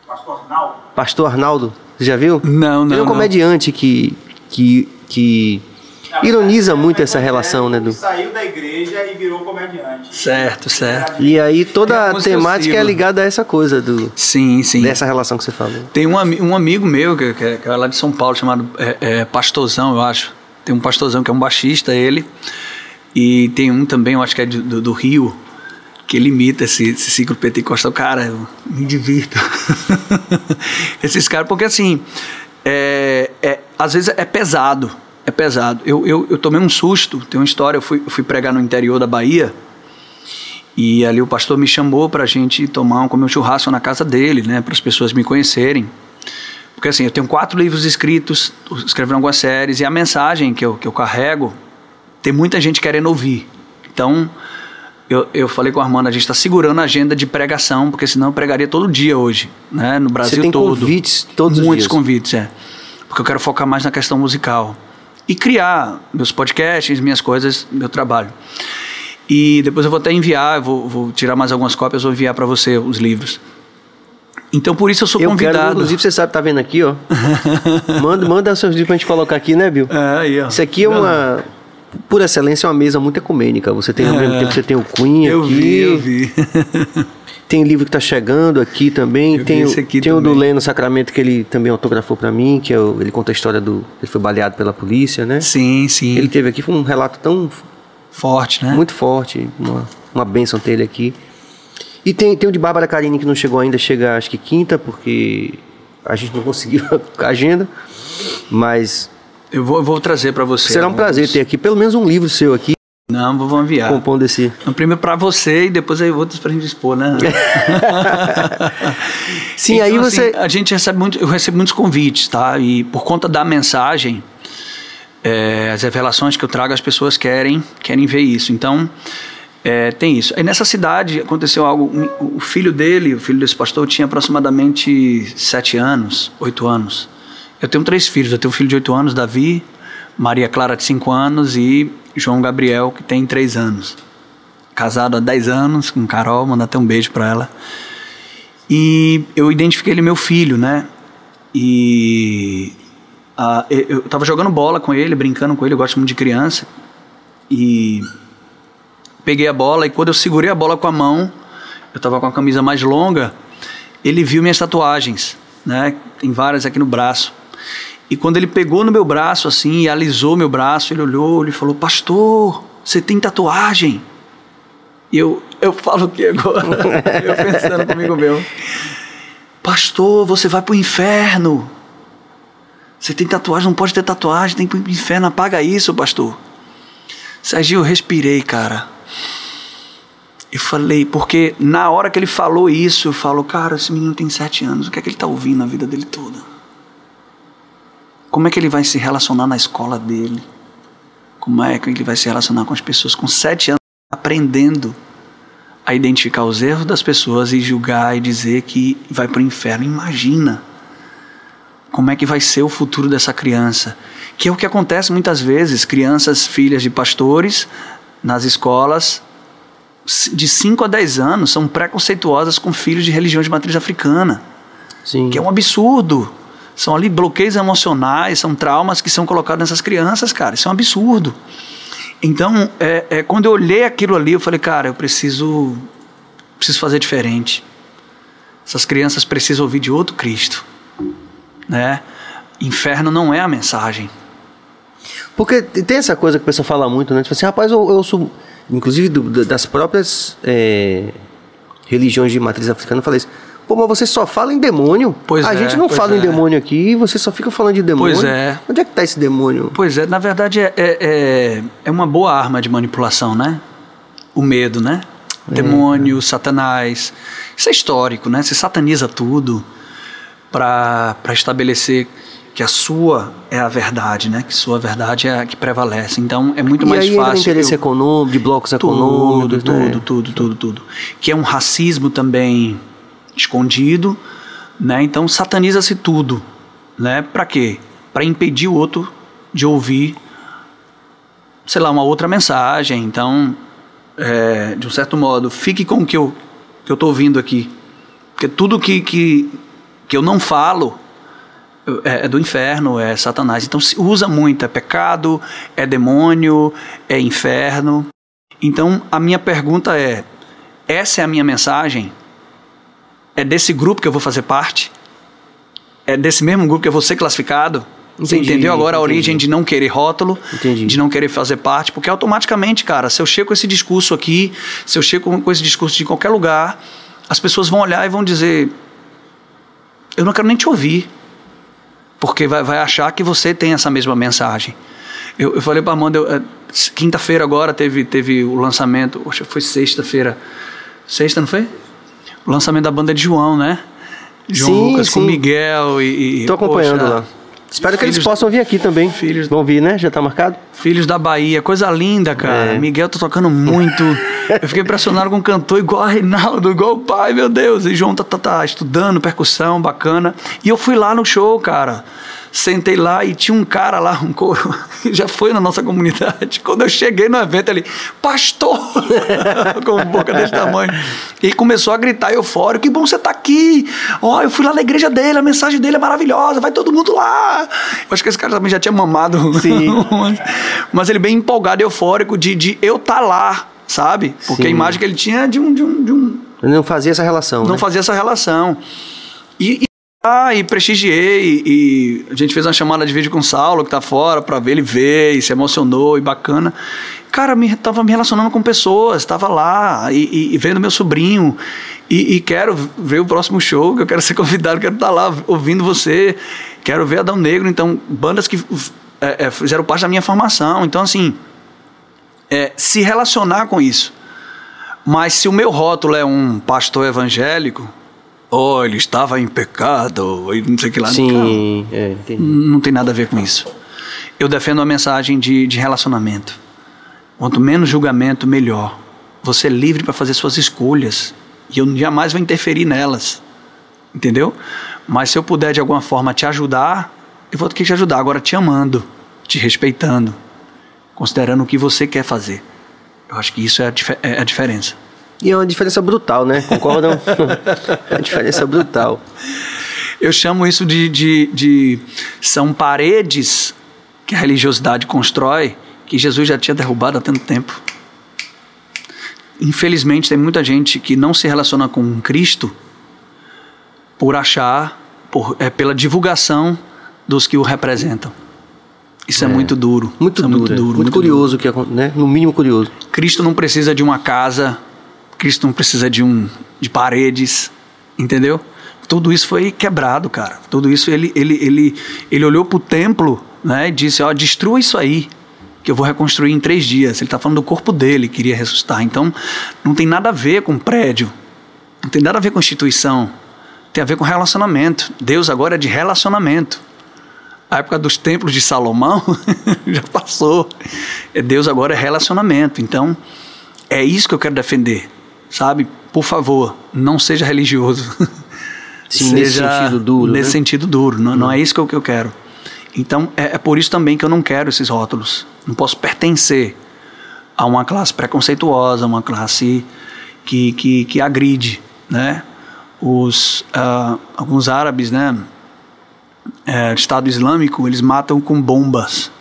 Pastor Arnaldo. Pastor Arnaldo. Você já viu? Não, Ele é não, um não. comediante que, que, que ironiza muito essa relação, né? Do... Saiu da igreja e virou comediante. certo, certo. E aí toda a temática é ligada a essa coisa do, Sim, sim. dessa relação que você falou. Tem um, um amigo meu, que, que é, que é lá de São Paulo, chamado é, é, Pastorzão, eu acho. Tem um pastorzão que é um baixista, ele. E tem um também, eu acho que é de- do, do Rio, que ele imita esse, esse ciclo pentecostal. Cara, eu me divirto. Esses caras, porque assim, é, é, às vezes é pesado. É pesado. Eu, eu, eu tomei um susto, tem uma história, eu fui, eu fui pregar no interior da Bahia. E ali o pastor me chamou para a gente tomar um, comer um churrasco na casa dele, né, para as pessoas me conhecerem. Porque assim, eu tenho quatro livros escritos, escrevendo algumas séries, e a mensagem que eu, que eu carrego, tem muita gente querendo ouvir. Então, eu, eu falei com a Armanda, a gente está segurando a agenda de pregação, porque senão eu pregaria todo dia hoje, né, no Brasil Você tem todo. convites todos os Muitos dias. convites, é. Porque eu quero focar mais na questão musical. E criar meus podcasts, minhas coisas, meu trabalho. E depois eu vou até enviar, vou, vou tirar mais algumas cópias, vou enviar para você os livros. Então por isso eu sou Eu quero, convidado. inclusive, você sabe, tá vendo aqui, ó. manda, manda seus livros pra gente colocar aqui, né, Bill? É, aí, ó. Isso aqui é uma, por excelência, é uma mesa muito ecumênica. Você tem, ao mesmo tempo, você tem o Queen É. Eu aqui. vi, eu vi. Tem livro que tá chegando aqui também. Eu tem o, esse aqui tem o do também. Leno Sacramento que ele também autografou pra mim, que é o- ele conta a história do. Ele foi baleado pela polícia, né? sim, sim. Ele teve aqui, foi um relato tão Forte, né? muito forte, uma, uma bênção ter ele aqui. E tem, tem o de Bárbara Carini que não chegou ainda, chega acho que quinta, porque a gente não conseguiu a agenda. Mas Eu vou, eu vou trazer para você. será um alguns. prazer ter aqui pelo menos um livro seu aqui, Não, vou enviar. compondo esse. Um primeiro para você e depois aí outros pra gente expor, né? Sim, Então, aí assim, você. a gente recebe muito, eu recebo muitos convites, tá? E por conta da mensagem, é, as revelações que eu trago, as pessoas querem, querem ver isso. Então, é, tem isso. Aí nessa cidade aconteceu algo. O filho dele, o filho desse pastor, tinha aproximadamente sete anos, oito anos. Eu tenho três filhos. Eu tenho um filho de oito anos, Davi, Maria Clara de cinco anos e João Gabriel, que tem três anos. Casado há dez anos com Carol, manda até um beijo para ela. E eu identifiquei ele meu filho, né? E eu, eu tava jogando bola com ele, brincando com ele, eu gosto muito de criança. E peguei a bola e quando eu segurei a bola com a mão, eu tava com a camisa mais longa, ele viu minhas tatuagens, né? Tem várias aqui no braço. E quando ele pegou no meu braço assim e alisou meu braço, ele olhou e falou: Pastor, você tem tatuagem? E eu, eu falo que agora? eu pensando comigo meu. Pastor, você vai pro inferno. Você tem tatuagem, não pode ter tatuagem, tem pro inferno, apaga isso, pastor. Serginho, eu respirei, cara. Eu falei, porque na hora que ele falou isso, eu falo, cara, esse menino tem sete anos, o que é que ele está ouvindo na vida dele toda? Como é que ele vai se relacionar na escola dele? Como é que ele vai se relacionar com as pessoas com sete anos, aprendendo a identificar os erros das pessoas e julgar e dizer que vai para o inferno? Imagina como é que vai ser o futuro dessa criança. Que é o que acontece muitas vezes, crianças filhas de pastores nas escolas de 5 a 10 anos são preconceituosas com filhos de religião de matriz africana. Sim. Que é um absurdo. São ali bloqueios emocionais, são traumas que são colocados nessas crianças, cara. Isso é um absurdo. Então, é, é, quando eu olhei aquilo ali, eu falei, cara, eu preciso, preciso fazer diferente. Essas crianças precisam ouvir de outro Cristo. Né? Inferno não é a mensagem. Porque tem essa coisa que o pessoal fala muito, né? Tipo assim, rapaz, eu, eu sou inclusive do, das próprias é, religiões de matriz africana, eu falei isso. Pô, mas você só fala em demônio. Pois a é, gente não fala é. em demônio aqui, você só fica falando de demônio. Pois é. Onde é que tá esse demônio? Pois é, na verdade é, é, é uma boa arma de manipulação, né? O medo, né? É. Demônio, Satanás. Isso é histórico, né? Você sataniza tudo para estabelecer que a sua é a verdade, né? Que sua verdade é a que prevalece. Então é muito e mais aí entra fácil. interesse eu- econômico, de blocos tudo, econômicos, tudo, né? tudo, tudo, tudo. Que é um racismo também escondido, né? Então sataniza-se tudo, né? Para quê? Para impedir o outro de ouvir, sei lá, uma outra mensagem. Então, é, de um certo modo, fique com o que eu que eu tô ouvindo aqui, porque tudo que que, que eu não falo é, é do inferno, é Satanás. Então se usa muito, é pecado, é demônio, é inferno. Então a minha pergunta é: essa é a minha mensagem? É desse grupo que eu vou fazer parte? É desse mesmo grupo que eu vou ser classificado? Você Entendi, entendeu agora a entendi. origem de não querer rótulo, Entendi. de não querer fazer parte? Porque automaticamente, cara, se eu chego com esse discurso aqui, se eu chego com esse discurso de qualquer lugar, as pessoas vão olhar e vão dizer: eu não quero nem te ouvir porque vai, vai achar que você tem essa mesma mensagem. Eu, eu falei para Amanda, eu, eh, quinta-feira agora teve, teve o lançamento, acho que foi sexta-feira, sexta não foi? O lançamento da banda de João, né? João Sim, Lucas com sim. Miguel e... e Tô acompanhando poxa, lá. Espero que eles filhos- possam vir aqui também. filhos- Vão vir, né? Já tá marcado? Filhos da Bahia, coisa linda, cara. É. Miguel tá tocando muito. Eu fiquei impressionado com um cantor igual a Reinaldo, igual o pai, meu Deus. E João tá, tá, tá estudando percussão, bacana. E eu fui lá no show, cara. Sentei lá e tinha um cara lá, um coro, que já foi na nossa comunidade. Quando eu cheguei no evento, ele, pastor, com boca desse tamanho. E começou a gritar eufórico: que bom você tá aqui. Ó, eu fui lá na igreja dele, a mensagem dele é maravilhosa, vai todo mundo lá. Eu acho que esse cara também já tinha mamado. Sim. mas, ele bem empolgado, eufórico de, de eu estar lá, sabe? Porque Sim. a imagem que ele tinha é de um. De um, de um Eu não fazia essa relação. não né? fazia essa relação. E, e, ah, e prestigiei, e a gente fez uma chamada de vídeo com o Saulo, que tá fora, pra ver ele ver, e se emocionou, e bacana. Cara, me, tava me relacionando com pessoas, tava lá, e, e- e vendo meu sobrinho, e, e quero ver o próximo show, que eu quero ser convidado, quero estar lá ouvindo você, quero ver Adão Negro, então, bandas que é, é, fizeram parte da minha formação, então assim, é, se relacionar com isso. Mas se o meu rótulo é um pastor evangélico, ou ele estava em pecado, e não sei o que lá. Sim, é, entendi. Não, não tem nada a ver com isso. Eu defendo uma mensagem de, de relacionamento. Quanto menos julgamento, melhor. Você é livre para fazer suas escolhas. E eu jamais vou interferir nelas. Entendeu? Mas se eu puder de alguma forma te ajudar, eu vou ter que te ajudar. Agora te amando, te respeitando, considerando o que você quer fazer. Eu acho que isso é a, dife- é a diferença. E é uma diferença brutal, né? Concordam? é uma diferença brutal. Eu chamo isso de, de, de. São paredes que a religiosidade constrói que Jesus já tinha derrubado há tanto tempo. Infelizmente, tem muita gente que não se relaciona com Cristo por achar, por, é, pela divulgação dos que o representam. Isso é, é muito duro. Muito, é duro, muito, duro, muito, muito curioso, duro. que né? no mínimo curioso. Cristo não precisa de uma casa, Cristo não precisa de um de paredes, entendeu? Tudo isso foi quebrado, cara. Tudo isso ele ele ele ele olhou para o templo, né? E disse, ó, destrua isso aí que eu vou reconstruir em três dias. Ele está falando do corpo dele, queria ressuscitar. Então, não tem nada a ver com prédio, não tem nada a ver com instituição, tem a ver com relacionamento. Deus agora é de relacionamento. A época dos templos de Salomão já passou. É Deus agora é relacionamento. Então, é isso que eu quero defender, sabe? Por favor, não seja religioso. Sim, seja nesse sentido duro. Nesse né? sentido duro. Não, não é isso que eu, que eu quero. Então, é, é por isso também que eu não quero esses rótulos. Não posso pertencer a uma classe preconceituosa, uma classe que, que, que agride, né? Os, uh, alguns árabes, né? É, Estado Islâmico, eles matam com bombas,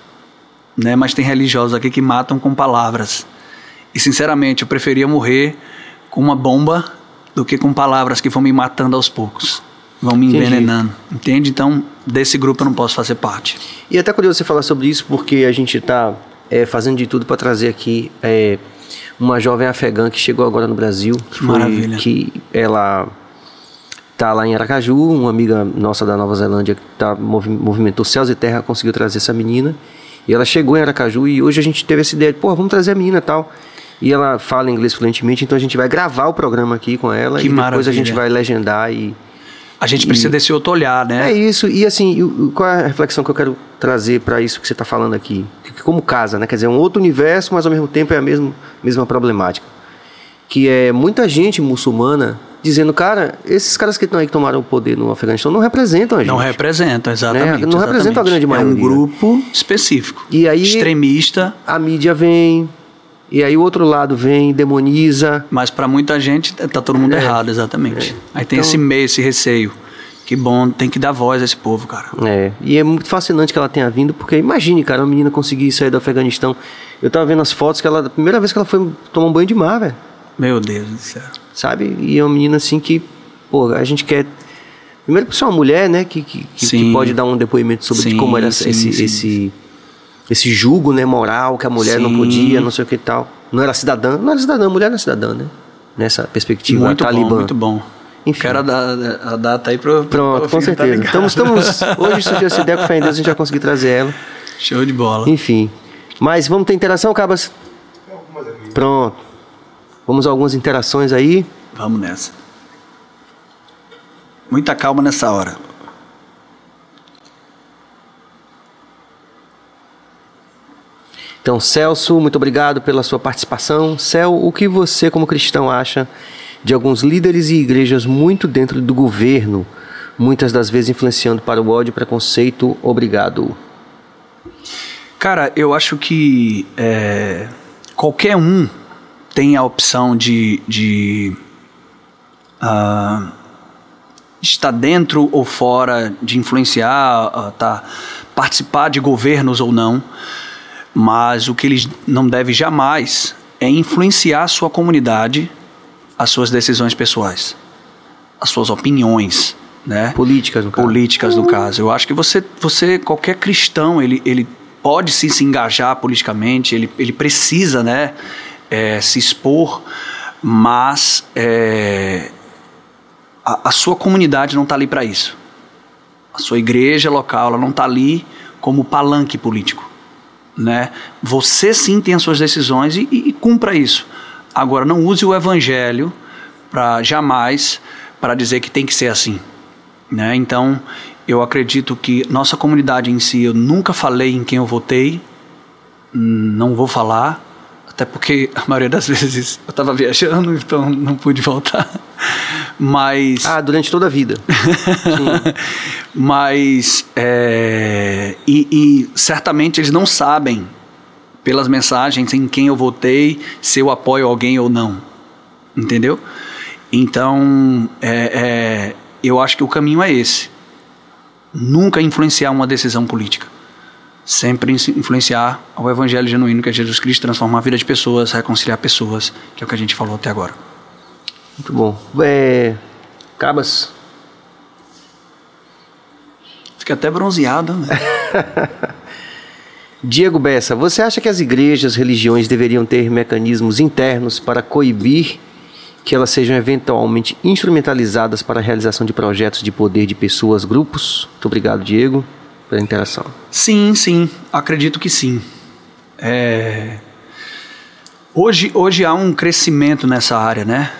né? Mas tem religiosos aqui que matam com palavras. E sinceramente, eu preferia morrer com uma bomba do que com palavras que vão me matando aos poucos vão me envenenando, Entendi. entende? Então, desse grupo eu não posso fazer parte. E é até curioso você falar sobre isso, porque a gente está é, fazendo de tudo para trazer aqui é, uma jovem afegã que chegou agora no Brasil. Que foi, maravilha. Que ela tá lá em Aracaju, uma amiga nossa da Nova Zelândia que tá, movimentou céus e terra, conseguiu trazer essa menina. E ela chegou em Aracaju e hoje a gente teve essa ideia de, pô, vamos trazer a menina e tal. E ela fala inglês fluentemente, então a gente vai gravar o programa aqui com ela que e maravilha. depois a gente vai legendar e a gente precisa e, desse outro olhar, né? É isso. E assim, qual é a reflexão que eu quero trazer para isso que você está falando aqui? Como casa, né? Quer dizer, um outro universo, mas ao mesmo tempo é a mesma, mesma problemática. Que é muita gente muçulmana dizendo, cara, esses caras que estão aí que tomaram o poder no Afeganistão não representam a gente. Não representam, exatamente. Né? Não exatamente. representam a grande maioria. É um grupo específico. E aí, extremista. A mídia vem, e aí o outro lado vem, demoniza. Mas para muita gente tá todo mundo é. errado, exatamente. É. Aí tem então, esse meio, esse receio. Que bom, tem que dar voz a esse povo, cara. É, e é muito fascinante que ela tenha vindo, porque imagine, cara, uma menina conseguir sair do Afeganistão. Eu tava vendo as fotos que ela, a primeira vez que ela foi tomar um banho de mar, velho. Meu Deus do céu. Sabe? E é uma menina assim que, pô, a gente quer. Primeiro, por ser uma mulher, né, que, que, que pode dar um depoimento sobre sim, como era sim, esse, sim, esse esse julgo né, moral que a mulher Sim. não podia, não sei o que e tal. Não era cidadã, não era cidadã, mulher não é cidadã, né? Nessa perspectiva muito talibã. Bom, muito bom. Enfim. Quero a, a, a data aí pro. Pronto, pro com certeza. Tá então estamos. Hoje, se essa ideia com fé em Deus, a gente vai conseguir trazer ela. Show de bola. Enfim. Mas vamos ter interação, Cabas? Pronto. Vamos a algumas interações aí. Vamos nessa. Muita calma nessa hora. Então, Celso, muito obrigado pela sua participação. Cel, o que você, como cristão, acha de alguns líderes e igrejas muito dentro do governo, muitas das vezes influenciando para o ódio e preconceito? Obrigado. Cara, eu acho que é, qualquer um tem a opção de, de uh, estar dentro ou fora, de influenciar, uh, tá, participar de governos ou não mas o que eles não devem jamais é influenciar a sua comunidade, as suas decisões pessoais, as suas opiniões, né? Políticas no caso. Políticas no caso. Eu acho que você, você qualquer cristão, ele, ele pode sim se engajar politicamente, ele, ele precisa, né, é, se expor, mas é, a, a sua comunidade não está ali para isso. A sua igreja local, ela não está ali como palanque político né? Você sim tem as suas decisões e, e, e cumpra isso. Agora, não use o evangelho para jamais para dizer que tem que ser assim, né? Então, eu acredito que nossa comunidade em si, eu nunca falei em quem eu votei, não vou falar, até porque a maioria das vezes eu estava viajando, então não pude voltar. Mas. Ah, durante toda a vida. Mas. É, e, e certamente eles não sabem, pelas mensagens, em quem eu votei, se eu apoio alguém ou não. Entendeu? Então, é, é, eu acho que o caminho é esse. Nunca influenciar uma decisão política. Sempre influenciar o evangelho genuíno que é Jesus Cristo, transformar a vida de pessoas, reconciliar pessoas, que é o que a gente falou até agora. Muito bom. É, Cabas. Fica até bronzeado. Né? Diego Bessa, você acha que as igrejas, religiões deveriam ter mecanismos internos para coibir que elas sejam eventualmente instrumentalizadas para a realização de projetos de poder de pessoas, grupos? Muito obrigado, Diego, pela interação. Sim, sim, acredito que sim. É... Hoje, hoje há um crescimento nessa área, né?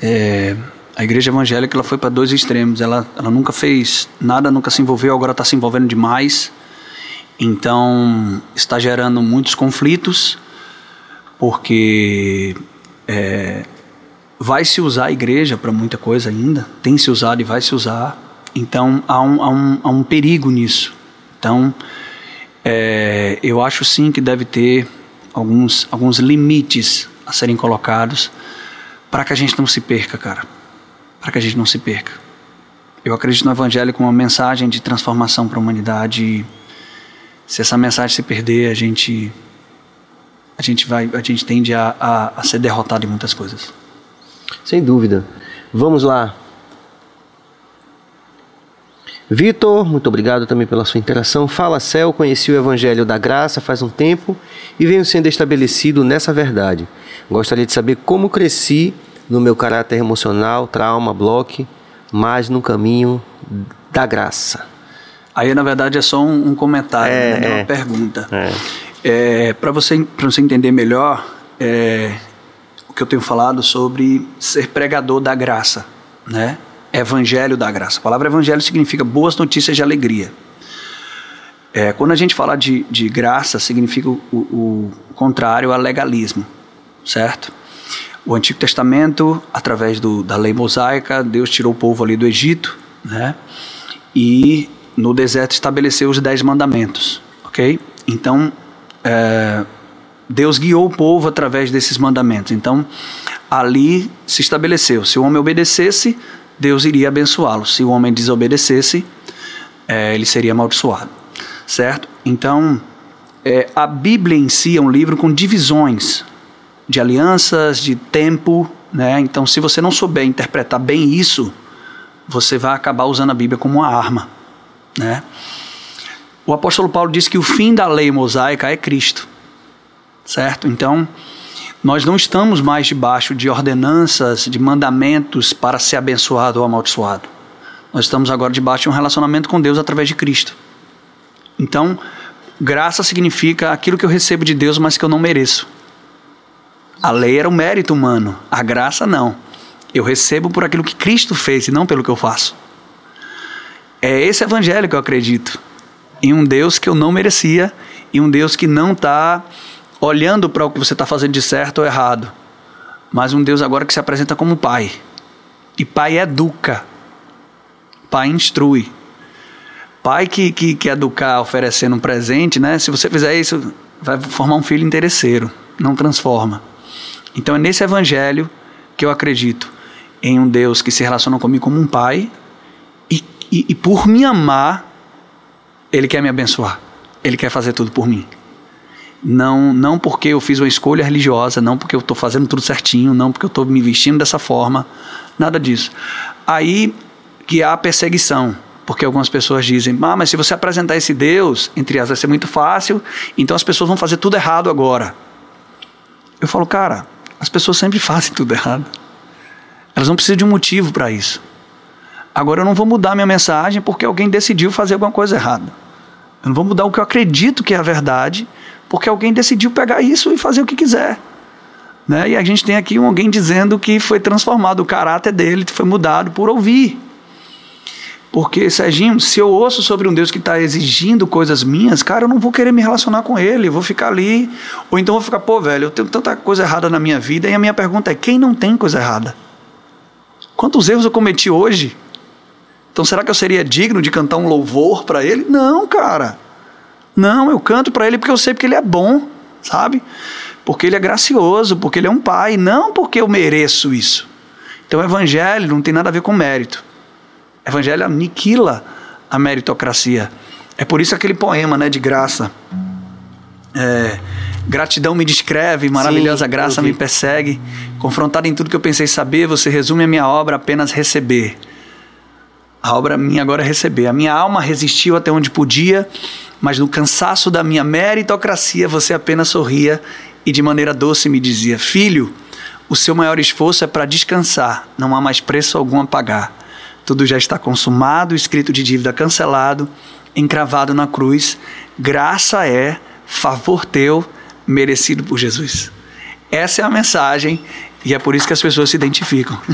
É... A igreja evangélica ela foi para dois extremos. Ela, ela nunca fez nada, nunca se envolveu, agora está se envolvendo demais. Então está gerando muitos conflitos, porque é, vai se usar a igreja para muita coisa ainda, tem se usado e vai se usar. Então há um, há um, há um perigo nisso. Então é, eu acho sim que deve ter alguns, alguns limites a serem colocados para que a gente não se perca, cara. Para que a gente não se perca. Eu acredito no Evangelho como uma mensagem de transformação para a humanidade. Se essa mensagem se perder, a gente a gente vai a gente tende a, a, a ser derrotado em muitas coisas. Sem dúvida. Vamos lá. Vitor, muito obrigado também pela sua interação. Fala Céu, conheci o Evangelho da Graça faz um tempo e venho sendo estabelecido nessa verdade. Gostaria de saber como cresci no meu caráter emocional, trauma, bloque, mas no caminho da graça. Aí, na verdade, é só um, um comentário, é, né? é uma pergunta. É. É, Para você, você entender melhor, é, que eu tenho falado sobre ser pregador da graça, né? Evangelho da graça. A palavra evangelho significa boas notícias de alegria. É, quando a gente fala de, de graça, significa o, o contrário a legalismo, certo? O Antigo Testamento, através do, da lei mosaica, Deus tirou o povo ali do Egito, né? E no deserto estabeleceu os dez mandamentos, ok? Então, é, Deus guiou o povo através desses mandamentos. Então, ali se estabeleceu: se o homem obedecesse, Deus iria abençoá-lo. Se o homem desobedecesse, é, ele seria amaldiçoado. Certo? Então, é, a Bíblia em si é um livro com divisões de alianças, de tempo. Né? Então, se você não souber interpretar bem isso, você vai acabar usando a Bíblia como uma arma. Né? O apóstolo Paulo diz que o fim da lei mosaica é Cristo certo? Então, nós não estamos mais debaixo de ordenanças, de mandamentos para ser abençoado ou amaldiçoado. Nós estamos agora debaixo de um relacionamento com Deus através de Cristo. Então, graça significa aquilo que eu recebo de Deus, mas que eu não mereço. A lei era o mérito humano, a graça não. Eu recebo por aquilo que Cristo fez e não pelo que eu faço. É esse evangelho que eu acredito. Em um Deus que eu não merecia e um Deus que não está olhando para o que você está fazendo de certo ou errado, mas um Deus agora que se apresenta como Pai. E Pai educa, Pai instrui. Pai que, que, que educar oferecendo um presente, né? Se você fizer isso, vai formar um filho interesseiro, não transforma. Então é nesse evangelho que eu acredito em um Deus que se relaciona comigo como um pai e, e, e por me amar, Ele quer me abençoar. Ele quer fazer tudo por mim. Não, não porque eu fiz uma escolha religiosa, não porque eu estou fazendo tudo certinho, não porque eu estou me vestindo dessa forma, nada disso. Aí que há perseguição, porque algumas pessoas dizem, ah, mas se você apresentar esse Deus, entre as vai ser muito fácil, então as pessoas vão fazer tudo errado agora. Eu falo, cara, as pessoas sempre fazem tudo errado. Elas não precisam de um motivo para isso. Agora eu não vou mudar minha mensagem porque alguém decidiu fazer alguma coisa errada. Eu não vou mudar o que eu acredito que é a verdade porque alguém decidiu pegar isso e fazer o que quiser. Né? E a gente tem aqui alguém dizendo que foi transformado, o caráter dele foi mudado por ouvir. Porque, Serginho, se eu ouço sobre um Deus que está exigindo coisas minhas, cara, eu não vou querer me relacionar com ele, eu vou ficar ali. Ou então vou ficar, pô, velho, eu tenho tanta coisa errada na minha vida, e a minha pergunta é: quem não tem coisa errada? Quantos erros eu cometi hoje? Então será que eu seria digno de cantar um louvor para ele? Não, cara. Não, eu canto para ele porque eu sei que ele é bom, sabe? porque Ele é gracioso, porque Ele é um Pai, não porque eu mereço isso. Então, o Evangelho não tem nada a ver com mérito. O Evangelho aniquila a meritocracia. É por isso aquele poema né, de graça. É, gratidão me descreve, maravilhosa Sim, graça me persegue. Confrontado em tudo que eu pensei saber, você resume a minha obra apenas receber. A obra minha agora é receber. A minha alma resistiu até onde podia, mas no cansaço da minha meritocracia você apenas sorria e de maneira doce me dizia: Filho, o seu maior esforço é para descansar, não há mais preço algum a pagar. Tudo já está consumado, escrito de dívida cancelado, encravado na cruz. Graça é favor teu, merecido por Jesus. Essa é a mensagem e é por isso que as pessoas se identificam.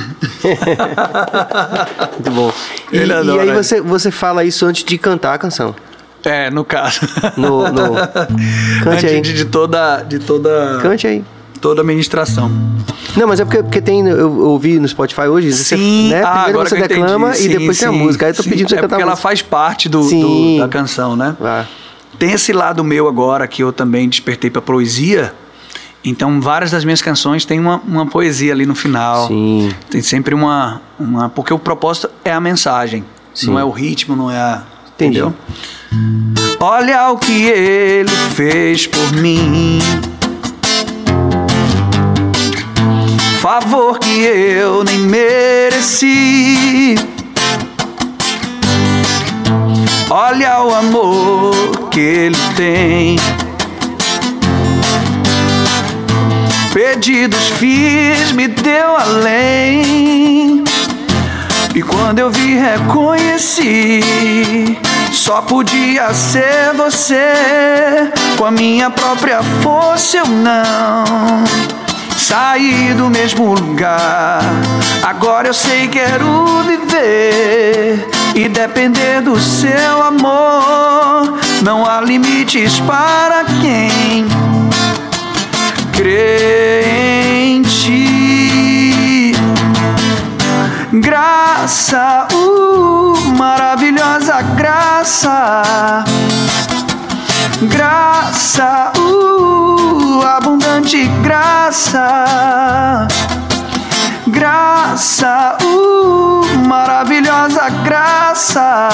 Muito bom. E, e aí você, você fala isso antes de cantar a canção. É, no caso. No, no... Cante aí. De, de, toda, de toda. Cante aí. Toda a ministração. Não, mas é porque, porque tem. Eu ouvi no Spotify hoje. Sim, você, né? ah, Primeiro você declama sim, e depois sim, tem a música. Aí eu tô sim. pedindo pra você é cantar porque ela faz parte do, do, da canção, né? Ah. Tem esse lado meu agora que eu também despertei pra poesia. Então, várias das minhas canções têm uma, uma poesia ali no final. Sim. Tem sempre uma, uma. Porque o propósito é a mensagem. Sim. Não é o ritmo, não é a. Entendi. Entendeu? Olha o que ele fez por mim. Favor que eu nem mereci. Olha o amor que ele tem. Pedidos fiz, me deu além. E quando eu vi, reconheci. Só podia ser você. Com a minha própria força eu não saí do mesmo lugar. Agora eu sei que quero viver e depender do seu amor. Não há limites para quem crê em ti. Graça, uh, maravilhosa graça. Graça, uh, abundante graça. Graça, uh, maravilhosa graça.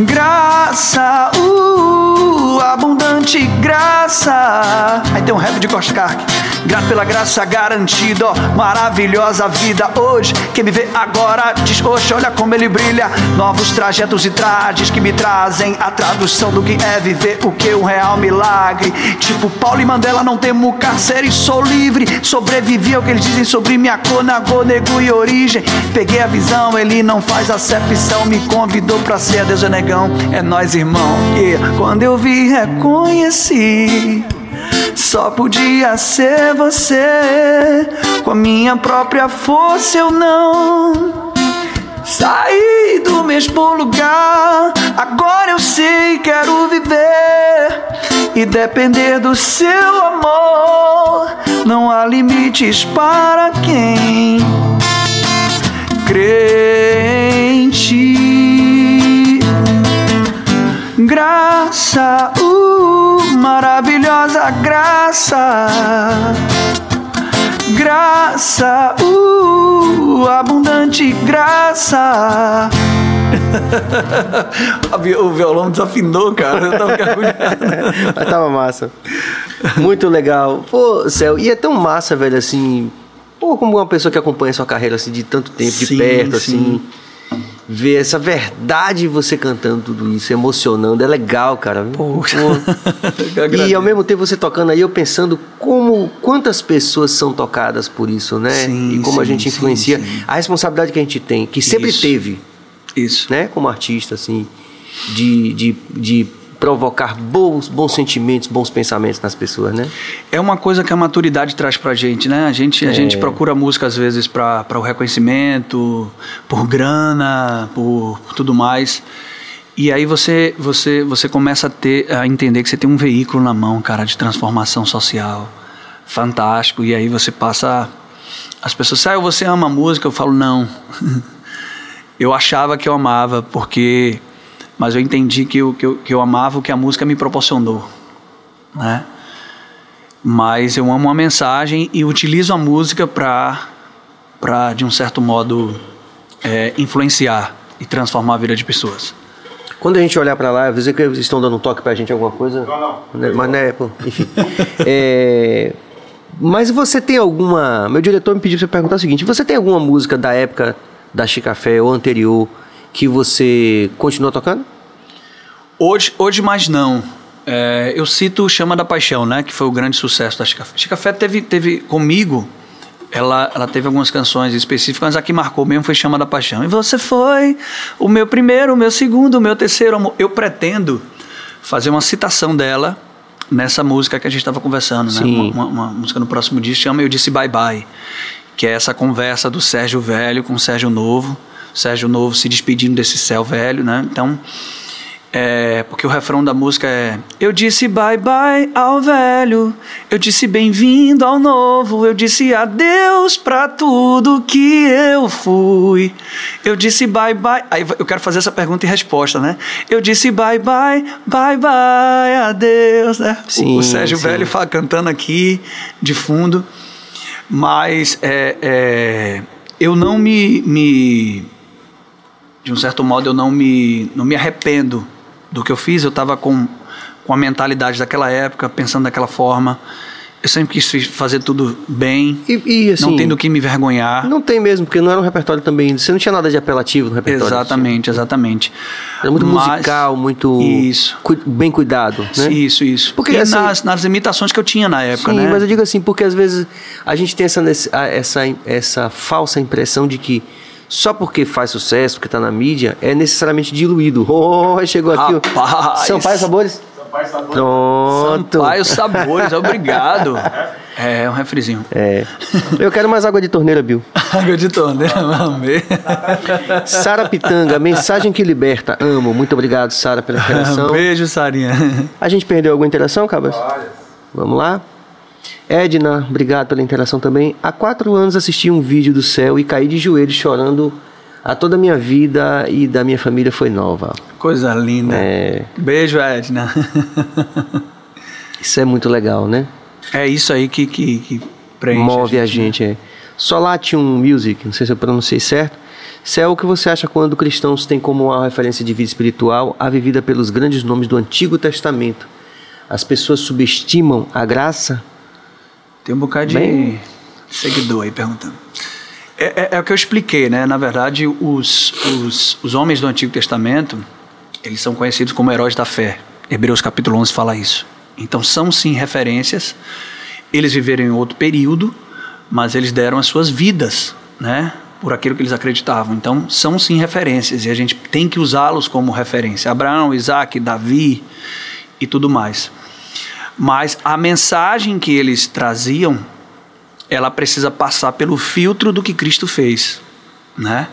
Graça, uh, abundante graça. Aí tem um rap de Koskak. Grato pela graça garantida, ó, maravilhosa vida hoje. Quem me vê agora diz, oxe, olha como ele brilha. Novos trajetos e trades que me trazem a tradução do que é viver o que um real milagre. Tipo Paulo e Mandela, não temo cárcere, sou livre. Sobrevivi ao que eles dizem sobre minha cor, nagô, nego e origem. Peguei a visão, ele não faz acepção. Me convidou pra ser Deus é negão, é nós irmão. E quando eu vi, reconheci. Só podia ser você. Com a minha própria força eu não saí do mesmo lugar. Agora eu sei, quero viver e depender do seu amor. Não há limites para quem crê em ti. Graça, uh, maravilhosa graça. Graça, uh, abundante graça. o violão desafinou, cara. Eu tava Mas tava massa. Muito legal. Pô, Céu, e é tão massa, velho, assim. Pô, como uma pessoa que acompanha sua carreira assim de tanto tempo, de Sim, perto, sim. assim. Ver essa verdade você cantando tudo isso, emocionando, é legal, cara. Poxa. E ao mesmo tempo você tocando aí, eu pensando como quantas pessoas são tocadas por isso, né? Sim, e como a sim, gente sim, influencia sim. a responsabilidade que a gente tem, que sempre Isso. teve, Isso. né? Como artista, assim, de, de, de provocar bons, bons sentimentos, bons pensamentos nas pessoas, né? É uma coisa que a maturidade traz pra gente, né? A gente, a É. gente procura música às vezes pra pra o reconhecimento, por grana, por, por tudo mais. E aí você, você, você começa a ter a entender que você tem um veículo na mão, cara, de transformação social. Fantástico. E aí você passa. As pessoas sabem, você ama a música? Eu falo, não. eu achava que eu amava, porque. Mas eu entendi que eu, que eu, que eu amava o que a música me proporcionou. Né? Mas eu amo a mensagem e utilizo a música para, para de um certo modo, é, influenciar e transformar a vida de pessoas. Quando a gente olhar para lá, às vezes que eles estão dando um toque pra gente alguma coisa. Não, não. Né, Mas né, pô, enfim. É, mas você tem alguma. Meu diretor me pediu pra você perguntar o seguinte: você tem alguma música da época da Chicafé ou anterior que você continua tocando? Hoje, hoje mais não. É, eu cito Chama da Paixão, né? Que foi o grande sucesso da Chicafé. Chicafé teve, teve comigo, ela, ela teve algumas canções específicas, mas a que marcou mesmo foi Chama da Paixão. E você foi o meu primeiro, o meu segundo, o meu terceiro amor. Eu pretendo fazer uma citação dela nessa música que a gente estava conversando, né? Sim. Uma, uma- uma música no próximo disco chama Eu Disse Bye Bye, que é essa conversa do Sérgio Velho com o Sérgio Novo. Sérgio Novo se despedindo desse céu velho, né? Então, é, porque o refrão da música é Eu disse bye bye ao velho, eu disse bem-vindo ao novo, eu disse adeus pra tudo que eu fui. Eu disse bye bye. Aí eu quero fazer essa pergunta e resposta, né? Eu disse bye bye, bye bye, adeus, né? O- Sim, o Sérgio sim. Velho cantando aqui de fundo. Mas é, é, eu não me, me de um certo modo eu não me não me arrependo do que eu fiz eu estava com com a mentalidade daquela época pensando daquela forma eu sempre quis fazer tudo bem E, e, assim. não tem do que me vergonhar Não tem mesmo, porque não era um repertório também. Você não tinha nada de apelativo no repertório. exatamente exatamente Era muito Mas- musical, muito. Isso. bem cuidado, né? isso isso Porque, e assim- nas, nas imitações que eu tinha na época Sim, né mas eu digo assim, porque às vezes a gente tem essa, essa, essa falsa impressão de que só porque faz sucesso, porque tá na mídia, é necessariamente diluído. Oh, chegou aqui o Rapaz! Sampaio Sabores. Sampaio Sabores. Pronto. Sampaio Sabores obrigado é um refrizinho É. Eu quero mais água de torneira, Bill. água de torneira amei Sara Pitanga, mensagem que liberta. Amo. Muito obrigado, Sara, pela interação. beijo Sarinha A gente perdeu alguma interação, Cabas? Vamos lá. Edna, obrigado pela interação também. Há quatro anos assisti um vídeo do céu e caí de joelhos chorando. A toda a minha vida e da minha família foi nova. Coisa linda. É, Beijo, Edna. isso é muito legal, né? É isso aí que, que, que preenche. Move a né? gente. É. Solatium Music, não sei se eu pronunciei certo. Céu, o que você acha quando cristãos têm como uma referência de vida espiritual a vivida pelos grandes nomes do Antigo Testamento? As pessoas subestimam a graça? Tem um bocado de Bem- seguidor aí perguntando. É, é- é o que eu expliquei, né? Na verdade, os, os, os homens do Antigo Testamento, eles são conhecidos como heróis da fé. Hebreus capítulo 11 fala isso. Então, são sim referências. Eles viveram em outro período, mas eles deram as suas vidas, né? Por aquilo que eles acreditavam. Então, são sim referências e a gente tem que usá-los como referência. Abraão, Isaac, Davi e tudo mais. Mas a mensagem que eles traziam, ela precisa passar pelo filtro do que Cristo fez, né?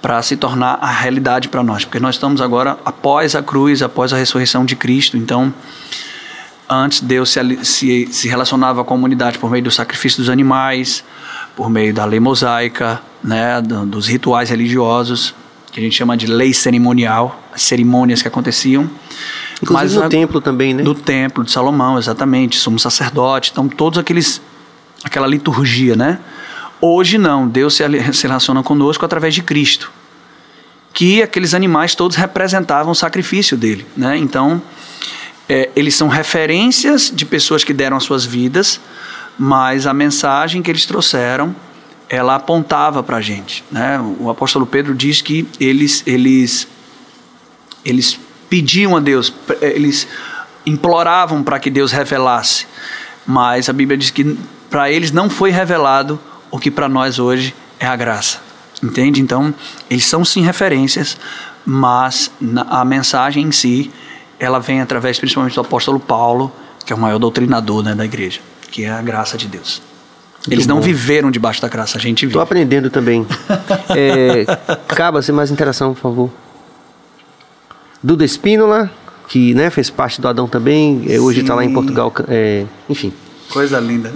Para se tornar a realidade para nós, porque nós estamos agora após a cruz, após a ressurreição de Cristo. Então, antes Deus se, se, se relacionava com a comunidade por meio do sacrifício dos animais, por meio da lei mosaica, né, do- dos rituais religiosos, que a gente chama de lei cerimonial, as cerimônias que aconteciam. Inclusive Mas no a- templo também, né? do templo de Salomão, exatamente, somos sacerdotes, então todos aqueles aquela liturgia, né? Hoje não, Deus se, se relaciona conosco através de Cristo. Que aqueles animais todos representavam o sacrifício dele, né? Então, é, eles são referências de pessoas que deram as suas vidas, mas a mensagem que eles trouxeram, ela apontava para a gente, né? O apóstolo Pedro diz que eles eles eles pediam a Deus, eles imploravam para que Deus revelasse, mas a Bíblia diz que para eles não foi revelado o que para nós hoje é a graça. Entende? Então, eles são sim referências, mas a mensagem em si, ela vem através principalmente do apóstolo Paulo, que é o maior doutrinador né, da igreja, que é a graça de Deus. Eles não bom. viveram debaixo da graça, a gente vive. Tô aprendendo também. É, Caba, sem mais interação, por favor. Duda Espínola, que né, fez parte do Adão também, é, hoje está lá em. Portugal. é, enfim, Coisa linda.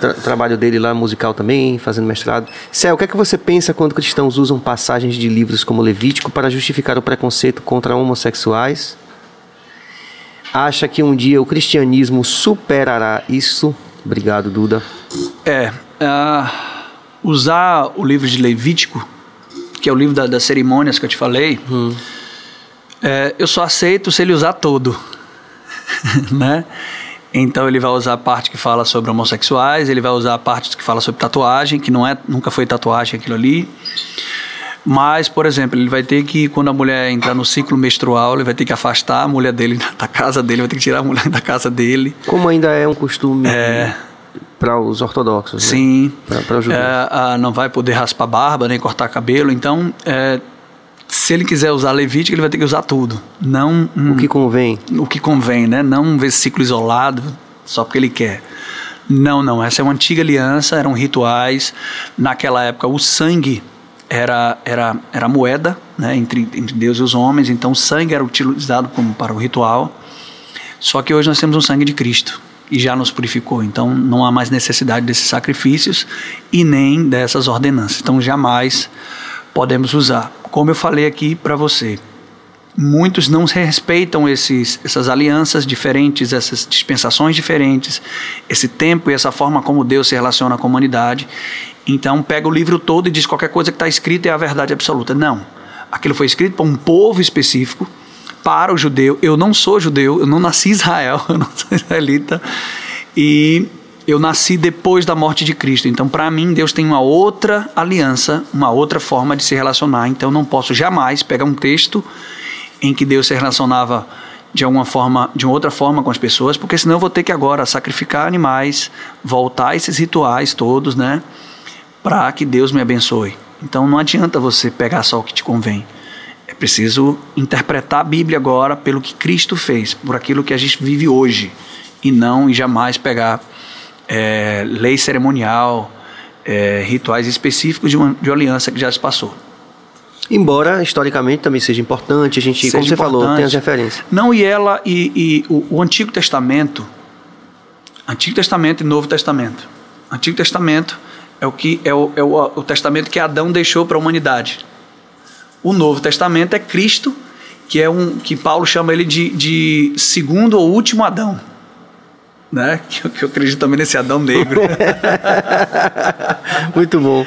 tra- trabalho dele lá musical também, fazendo mestrado. Céu, o que é que você pensa quando cristãos usam passagens de livros como Levítico para justificar o preconceito contra homossexuais? Acha que um dia o cristianismo superará isso? Obrigado, Duda. É, uh, usar o livro de Levítico, que é o livro da, das cerimônias que eu te falei, hum. É, eu só aceito se ele usar todo, né? Então ele vai usar a parte que fala sobre homossexuais, ele vai usar a parte que fala sobre tatuagem, que não é, nunca foi tatuagem aquilo ali. Mas, por exemplo, ele vai ter que, quando a mulher entrar no ciclo menstrual, ele vai ter que afastar a mulher dele da casa dele, vai ter que tirar a mulher da casa dele. Como ainda é um costume é, para os ortodoxos, né? Sim. Né? Para os judeus. É, não vai poder raspar barba, nem cortar cabelo. Então, é, se ele quiser usar Levítico, ele vai ter que usar tudo. Não um, o que convém. O que convém, né? Não um versículo isolado só porque ele quer. Não, não. Essa é uma antiga aliança, eram rituais. Naquela época, o sangue era, era, era moeda né, entre, entre Deus e os homens, então o sangue era utilizado como para o ritual. Só que hoje nós temos o sangue de Cristo e já nos purificou, então não há mais necessidade desses sacrifícios e nem dessas ordenanças. Então jamais podemos usar. Como eu falei aqui para você, muitos não respeitam esses, essas alianças diferentes, essas dispensações diferentes, esse tempo e essa forma como Deus se relaciona com a humanidade. Então pega o livro todo e diz qualquer coisa que está escrita é a verdade absoluta. Não. Aquilo foi escrito para um povo específico, para o judeu. Eu não sou judeu, eu não nasci em Israel, eu não sou israelita. E eu nasci depois da morte de Cristo. Então, para mim, Deus tem uma outra aliança, uma outra forma de se relacionar. Então, não posso jamais pegar um texto em que Deus se relacionava de alguma forma, de outra forma com as pessoas, porque senão eu vou ter que agora sacrificar animais, voltar esses rituais todos, né, para que Deus me abençoe. Então não adianta você pegar só o que te convém. É preciso interpretar a Bíblia agora pelo que Cristo fez, por aquilo que a gente vive hoje, e não e jamais pegar é, lei cerimonial, é, rituais específicos de uma, de uma aliança que já se passou. Embora historicamente também seja importante, a gente, seja como você importante. falou, tem as referências. Não, e ela e, e o, o, Antigo Testamento, Antigo Testamento e Novo Testamento. Antigo Testamento é o que é o, é o, o testamento que Adão deixou para a humanidade. O Novo Testamento é Cristo, que é um que Paulo chama ele de, de segundo ou último Adão né? Que eu, que eu acredito também nesse Adão negro. Muito bom.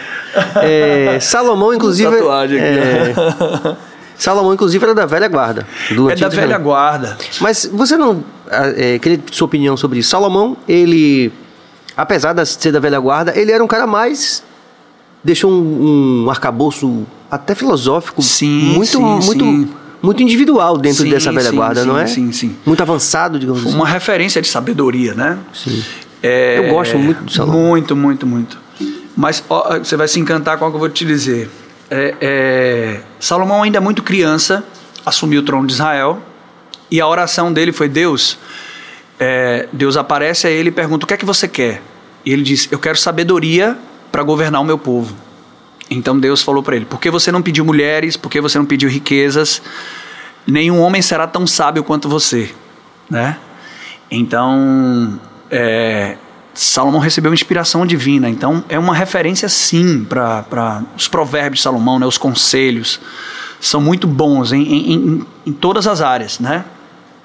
É, Salomão, inclusive. Tatuagem aqui. É, Salomão, inclusive, era da velha guarda. é da velha guarda. Mas você não. É, queria sua opinião sobre isso. Salomão, ele. Apesar de ser da velha guarda, ele era um cara mais. Deixou um, um arcabouço até filosófico. Sim, muito, sim, muito sim muito individual dentro sim, dessa velha sim, guarda, sim, não é? Sim, sim. Muito avançado, digamos assim. Uma referência de sabedoria, né? Sim. É, eu gosto muito do Salomão. Muito, muito, muito. Mas ó, você vai se encantar com o que eu vou te dizer. É, é, Salomão ainda é muito criança, assumiu o trono de Israel e a oração dele foi Deus. É, Deus aparece a ele e pergunta o que é que você quer. E ele diz: Eu quero sabedoria para governar o meu povo. Então Deus falou para ele: Por que você não pediu mulheres? Por que você não pediu riquezas? Nenhum homem será tão sábio quanto você, né? Então, é, Salomão recebeu inspiração divina. Então, é uma referência sim para os provérbios de Salomão, né? Os conselhos são muito bons em, em, em, todas as áreas, né?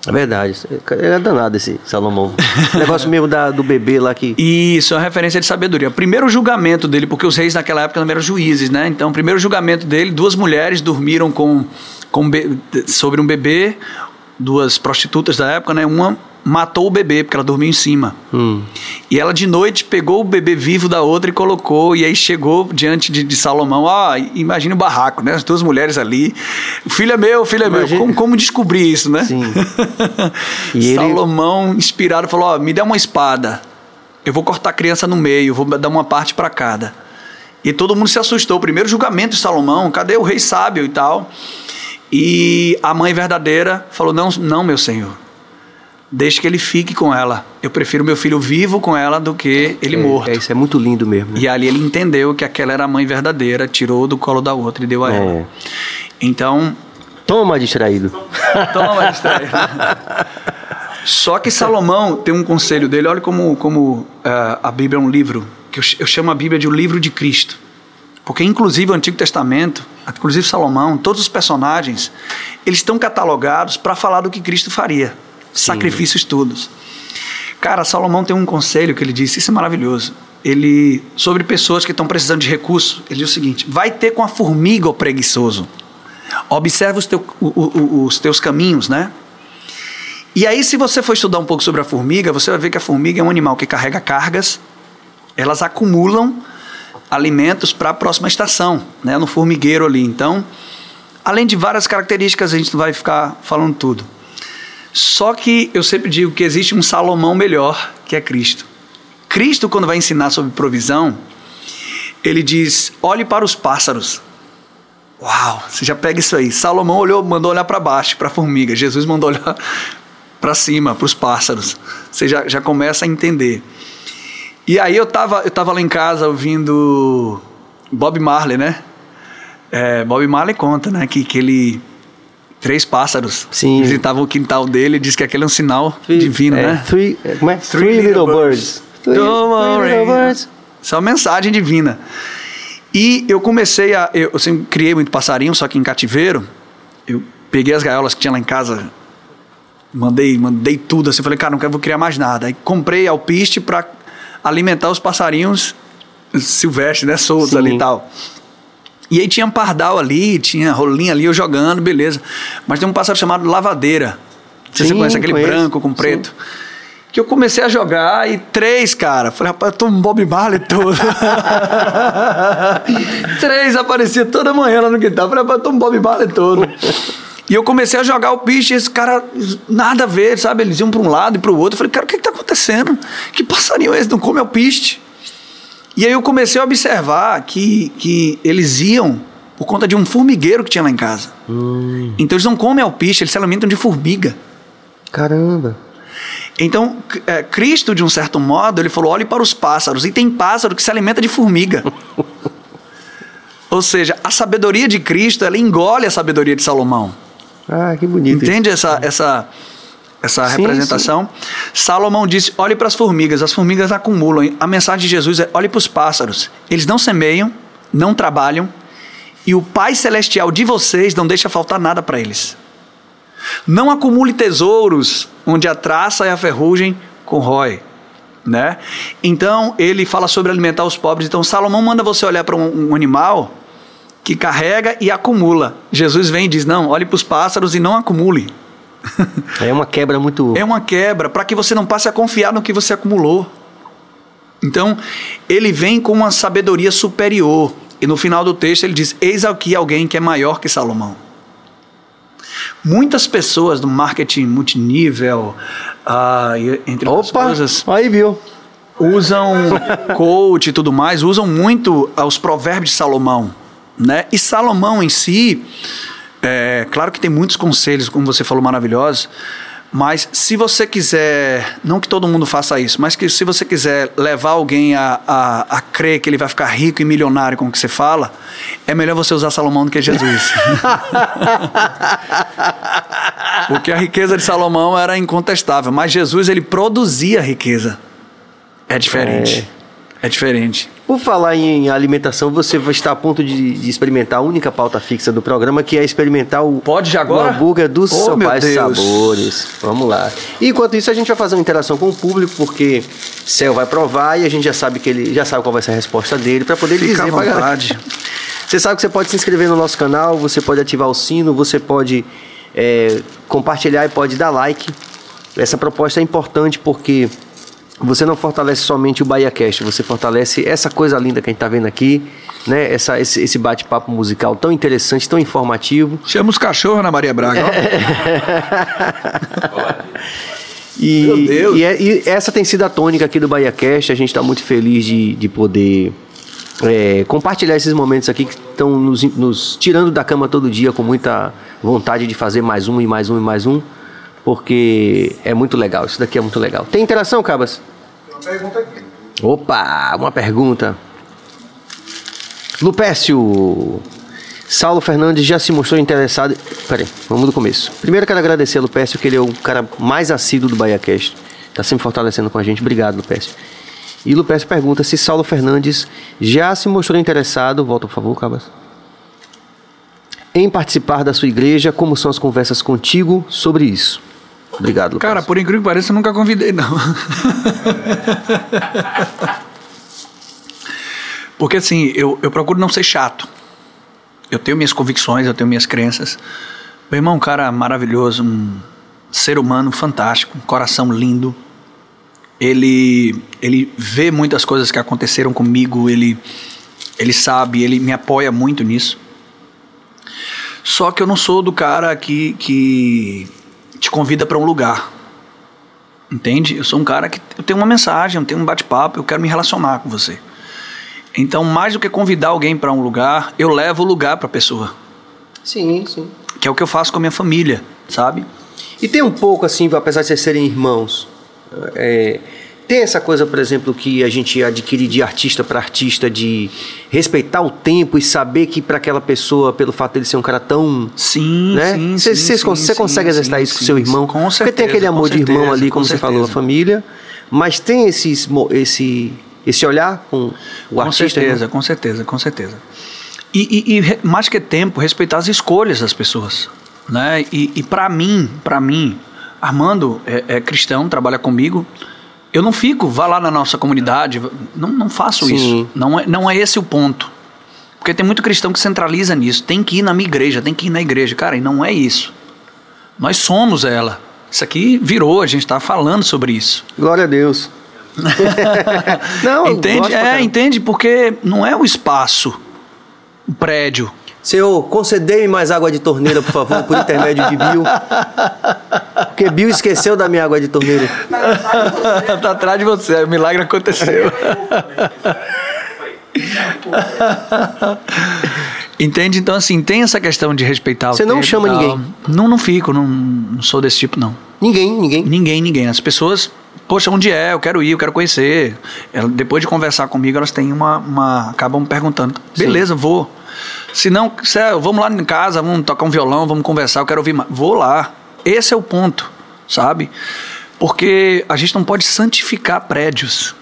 É verdade. É danado esse Salomão. negócio mesmo da, do bebê lá que. Isso, é uma referência de sabedoria. Primeiro julgamento dele, porque os reis naquela época não eram juízes, né? Então, primeiro julgamento dele, duas mulheres dormiram com, com sobre um bebê, duas prostitutas da época, né? Uma matou o bebê, porque ela dormiu em cima. Hum. E ela de noite pegou o bebê vivo da outra e colocou, e aí chegou diante de, de Salomão, ah, imagina o barraco, né? As duas mulheres ali. O filho é meu, o filho é imagina. meu. Como, como descobrir isso, né? Sim. e Salomão, ele... inspirado, falou: ó, me dá uma espada. Eu vou cortar a criança no meio, vou dar uma parte para cada. E todo mundo se assustou. Primeiro julgamento de Salomão, cadê o rei sábio e tal? E a mãe verdadeira falou: Não, não, meu senhor deixe que ele fique com ela. Eu prefiro meu filho vivo com ela do que ele é, morto. É, isso é muito lindo mesmo. Né? E ali ele entendeu que aquela era a mãe verdadeira, tirou do colo da outra e deu a é. ela. Então. Toma distraído. Toma distraído. Só que Salomão tem um conselho dele, olha como, como uh, a Bíblia é um livro, que eu, eu chamo a Bíblia de o livro de Cristo. Porque, inclusive, o Antigo Testamento, inclusive Salomão, todos os personagens, eles estão catalogados para falar do que Cristo faria sacrifícios todos. Cara, Salomão tem um conselho que ele disse, isso é maravilhoso. Ele, sobre pessoas que estão precisando de recurso, ele diz o seguinte: vai ter com a formiga, o preguiçoso. Observa os, teu, o, o, os teus caminhos, né? E aí, se você for estudar um pouco sobre a formiga, você vai ver que a formiga é um animal que carrega cargas, elas acumulam alimentos para a próxima estação, né, no formigueiro ali. Então, além de várias características, a gente não vai ficar falando tudo. Só que eu sempre digo que existe um Salomão melhor, que é Cristo. Cristo, quando vai ensinar sobre provisão, ele diz: olhe para os pássaros. Uau, você já pega isso aí. Salomão olhou, mandou olhar para baixo, para a formiga. Jesus mandou olhar para cima, para os pássaros. Você já, já começa a entender. E aí eu estava eu tava lá em casa ouvindo Bob Marley, né? É, Bob Marley conta, né, que, que ele três pássaros Sim. visitavam o quintal dele e diz que aquele é um sinal divino, é, né? Three, como é? Three, little birds. Three, Don't worry. three little birds. Isso é uma mensagem divina. E eu comecei a. Eu, eu sempre criei muito passarinho, só que em cativeiro. Eu peguei as gaiolas que tinha lá em casa, mandei, mandei tudo assim. Falei, cara, não quero vou criar mais nada. Aí comprei alpiste para alimentar os passarinhos silvestres, né? Soltos Sim. ali e tal. E aí tinha pardal ali, tinha rolinha ali, eu jogando, beleza. Mas tem um pássaro chamado lavadeira. Não sei se você Sim, conhece aquele conheço. branco com preto. Que eu comecei a jogar e três, cara. Falei, rapaz, eu tô um Bob Marley todo. três aparecia toda manhã lá no quintal. Falei, rapaz, eu tô um Bob Marley todo. E eu comecei a jogar o piche e esse cara, nada a ver, sabe? Eles iam para um lado e para o outro. Eu falei, cara, o que, que tá acontecendo? Que passarinho é esse? Não come alpiste? E aí eu comecei a observar que, que eles iam por conta de um formigueiro que tinha lá em casa. Então eles não comem alpiste, eles se alimentam de formiga. Caramba. Então, é, Cristo, de um certo modo, ele falou: olhe para os pássaros. E tem pássaro que se alimenta de formiga. Ou seja, a sabedoria de Cristo, ela engole a sabedoria de Salomão. Ah, que bonito. isso. Entende essa, essa, essa Sim, representação? Salomão disse: olhe para as formigas, as formigas acumulam. A mensagem de Jesus é: olhe para os pássaros. Eles não semeiam, não trabalham, e o Pai Celestial de vocês não deixa faltar nada para eles. Não acumule tesouros onde a traça e a ferrugem corrói. Né? Então ele fala sobre alimentar os pobres. Então Salomão manda você olhar para um, um animal que carrega e acumula. Jesus vem e diz: não, olhe para os pássaros e não acumule. É uma quebra muito. É uma quebra para que você não passe a confiar no que você acumulou. Então, ele vem com uma sabedoria superior. E no final do texto ele diz: Eis aqui alguém que é maior que Salomão. Muitas pessoas do marketing multinível, ah, entre outras coisas, Aí viu. usam coach e tudo mais, usam muito os provérbios de Salomão, né? E Salomão em si, é, claro que tem muitos conselhos, como você falou, maravilhosos, mas se você quiser, não que todo mundo faça isso, mas que se você quiser levar alguém a, a, a crer que ele vai ficar rico e milionário com o que você fala, é melhor você usar Salomão do que Jesus. Porque a riqueza de Salomão era incontestável, mas Jesus ele produzia riqueza. É diferente. É, diferente. Por falar em alimentação, você vai estar a ponto de, de experimentar a única pauta fixa do programa, que é experimentar o, Pode já o agora? hambúrguer dos Oh, Deus. Sabores. Vamos lá. E enquanto isso, a gente vai fazer uma interação com o público, porque Céu vai provar e a gente já sabe que ele já sabe qual vai ser a resposta dele, para poder Fica dizer à vontade. Você sabe que você pode se inscrever no nosso canal, você pode ativar o sino, você pode é, compartilhar e pode dar like. Essa proposta é importante porque você não fortalece somente o BahiaCast, você fortalece essa coisa linda que a gente está vendo aqui, né? Essa, esse, esse bate-papo musical tão interessante, tão informativo. Chama os cachorros na Maria Braga. ó. E, Meu Deus. E, é- e essa tem sido a tônica aqui do BahiaCast. A gente está muito feliz de, de poder é, compartilhar esses momentos aqui que estão nos, nos tirando da cama todo dia com muita vontade de fazer mais um e mais um e mais um, porque é muito legal. Isso daqui é muito legal. Tem interação, Cabas? Uma pergunta aqui. Opa, uma pergunta. Lupécio. Saulo Fernandes já se mostrou interessado. Peraí, vamos do começo. Primeiro quero agradecer a Lupécio, que ele é o cara mais assíduo do BahiaCast. Tá sempre fortalecendo com a gente. Obrigado, Lupécio. E Lupécio pergunta se Saulo Fernandes já se mostrou interessado. Volta, por favor, Cabas. Em participar da sua igreja, como são as conversas contigo sobre isso? Obrigado, Lucas. Cara, por incrível que pareça, eu nunca convidei, não. Porque assim, eu, eu procuro não ser chato. Eu tenho minhas convicções, eu tenho minhas crenças. Meu irmão, um cara maravilhoso, um ser humano fantástico, um coração lindo. Ele, ele vê muitas coisas que aconteceram comigo, ele, ele sabe, ele me apoia muito nisso. Só que eu não sou do cara que, que te convida para um lugar. Entende? Eu sou um cara que eu tenho uma mensagem, eu tenho um bate-papo, eu quero me relacionar com você. Então, mais do que convidar alguém para um lugar, eu levo o lugar para a pessoa. Sim, sim. Que é o que eu faço com a minha família, sabe? E tem um pouco assim, apesar de vocês serem irmãos, é, tem essa coisa, por exemplo, que a gente adquire de artista para artista, de respeitar o tempo e saber que para aquela pessoa, pelo fato dele ser um cara tão. Sim, né? sim, Você sim, você consegue exercitar isso com seu irmão? Com Porque tem certeza, aquele amor com de irmão certeza, ali, com como você falou, a certeza. família, mas tem esses, esse, esse olhar com o com artista. né? certeza, com certeza, com certeza. E, e- e mais que tempo, respeitar as escolhas das pessoas, né? E, e para mim, para mim, Armando é, é cristão, trabalha comigo. Eu não fico, vá lá na nossa comunidade, não, não faço Sim. isso. Não é, não é esse o ponto. Porque tem muito cristão que centraliza nisso. Tem que ir na minha igreja, tem que ir na igreja. Cara, e não é isso. Nós somos ela. Isso aqui virou, a gente está falando sobre isso. Glória a Deus. Não, entende? É, entende? Porque não é o espaço, o prédio. Senhor, concedei mais água de torneira, por favor, por intermédio de Bill. Porque Bill esqueceu da minha água de torneira. tá atrás de você, o milagre aconteceu. Entende? Então, assim, tem essa questão de respeitar Você o não tempo e chama ninguém? Não, não fico, não, não sou desse tipo, não. Ninguém, ninguém. Ninguém, ninguém. As pessoas, poxa, onde é? Eu quero ir, eu quero conhecer. Ela- depois de conversar comigo, elas têm uma. uma acabam perguntando. Beleza, vou. Se não, é, vamos lá em casa, vamos tocar um violão, vamos conversar, eu quero ouvir mais. Vou lá. Esse é o ponto, sabe? Porque a gente não pode santificar prédios,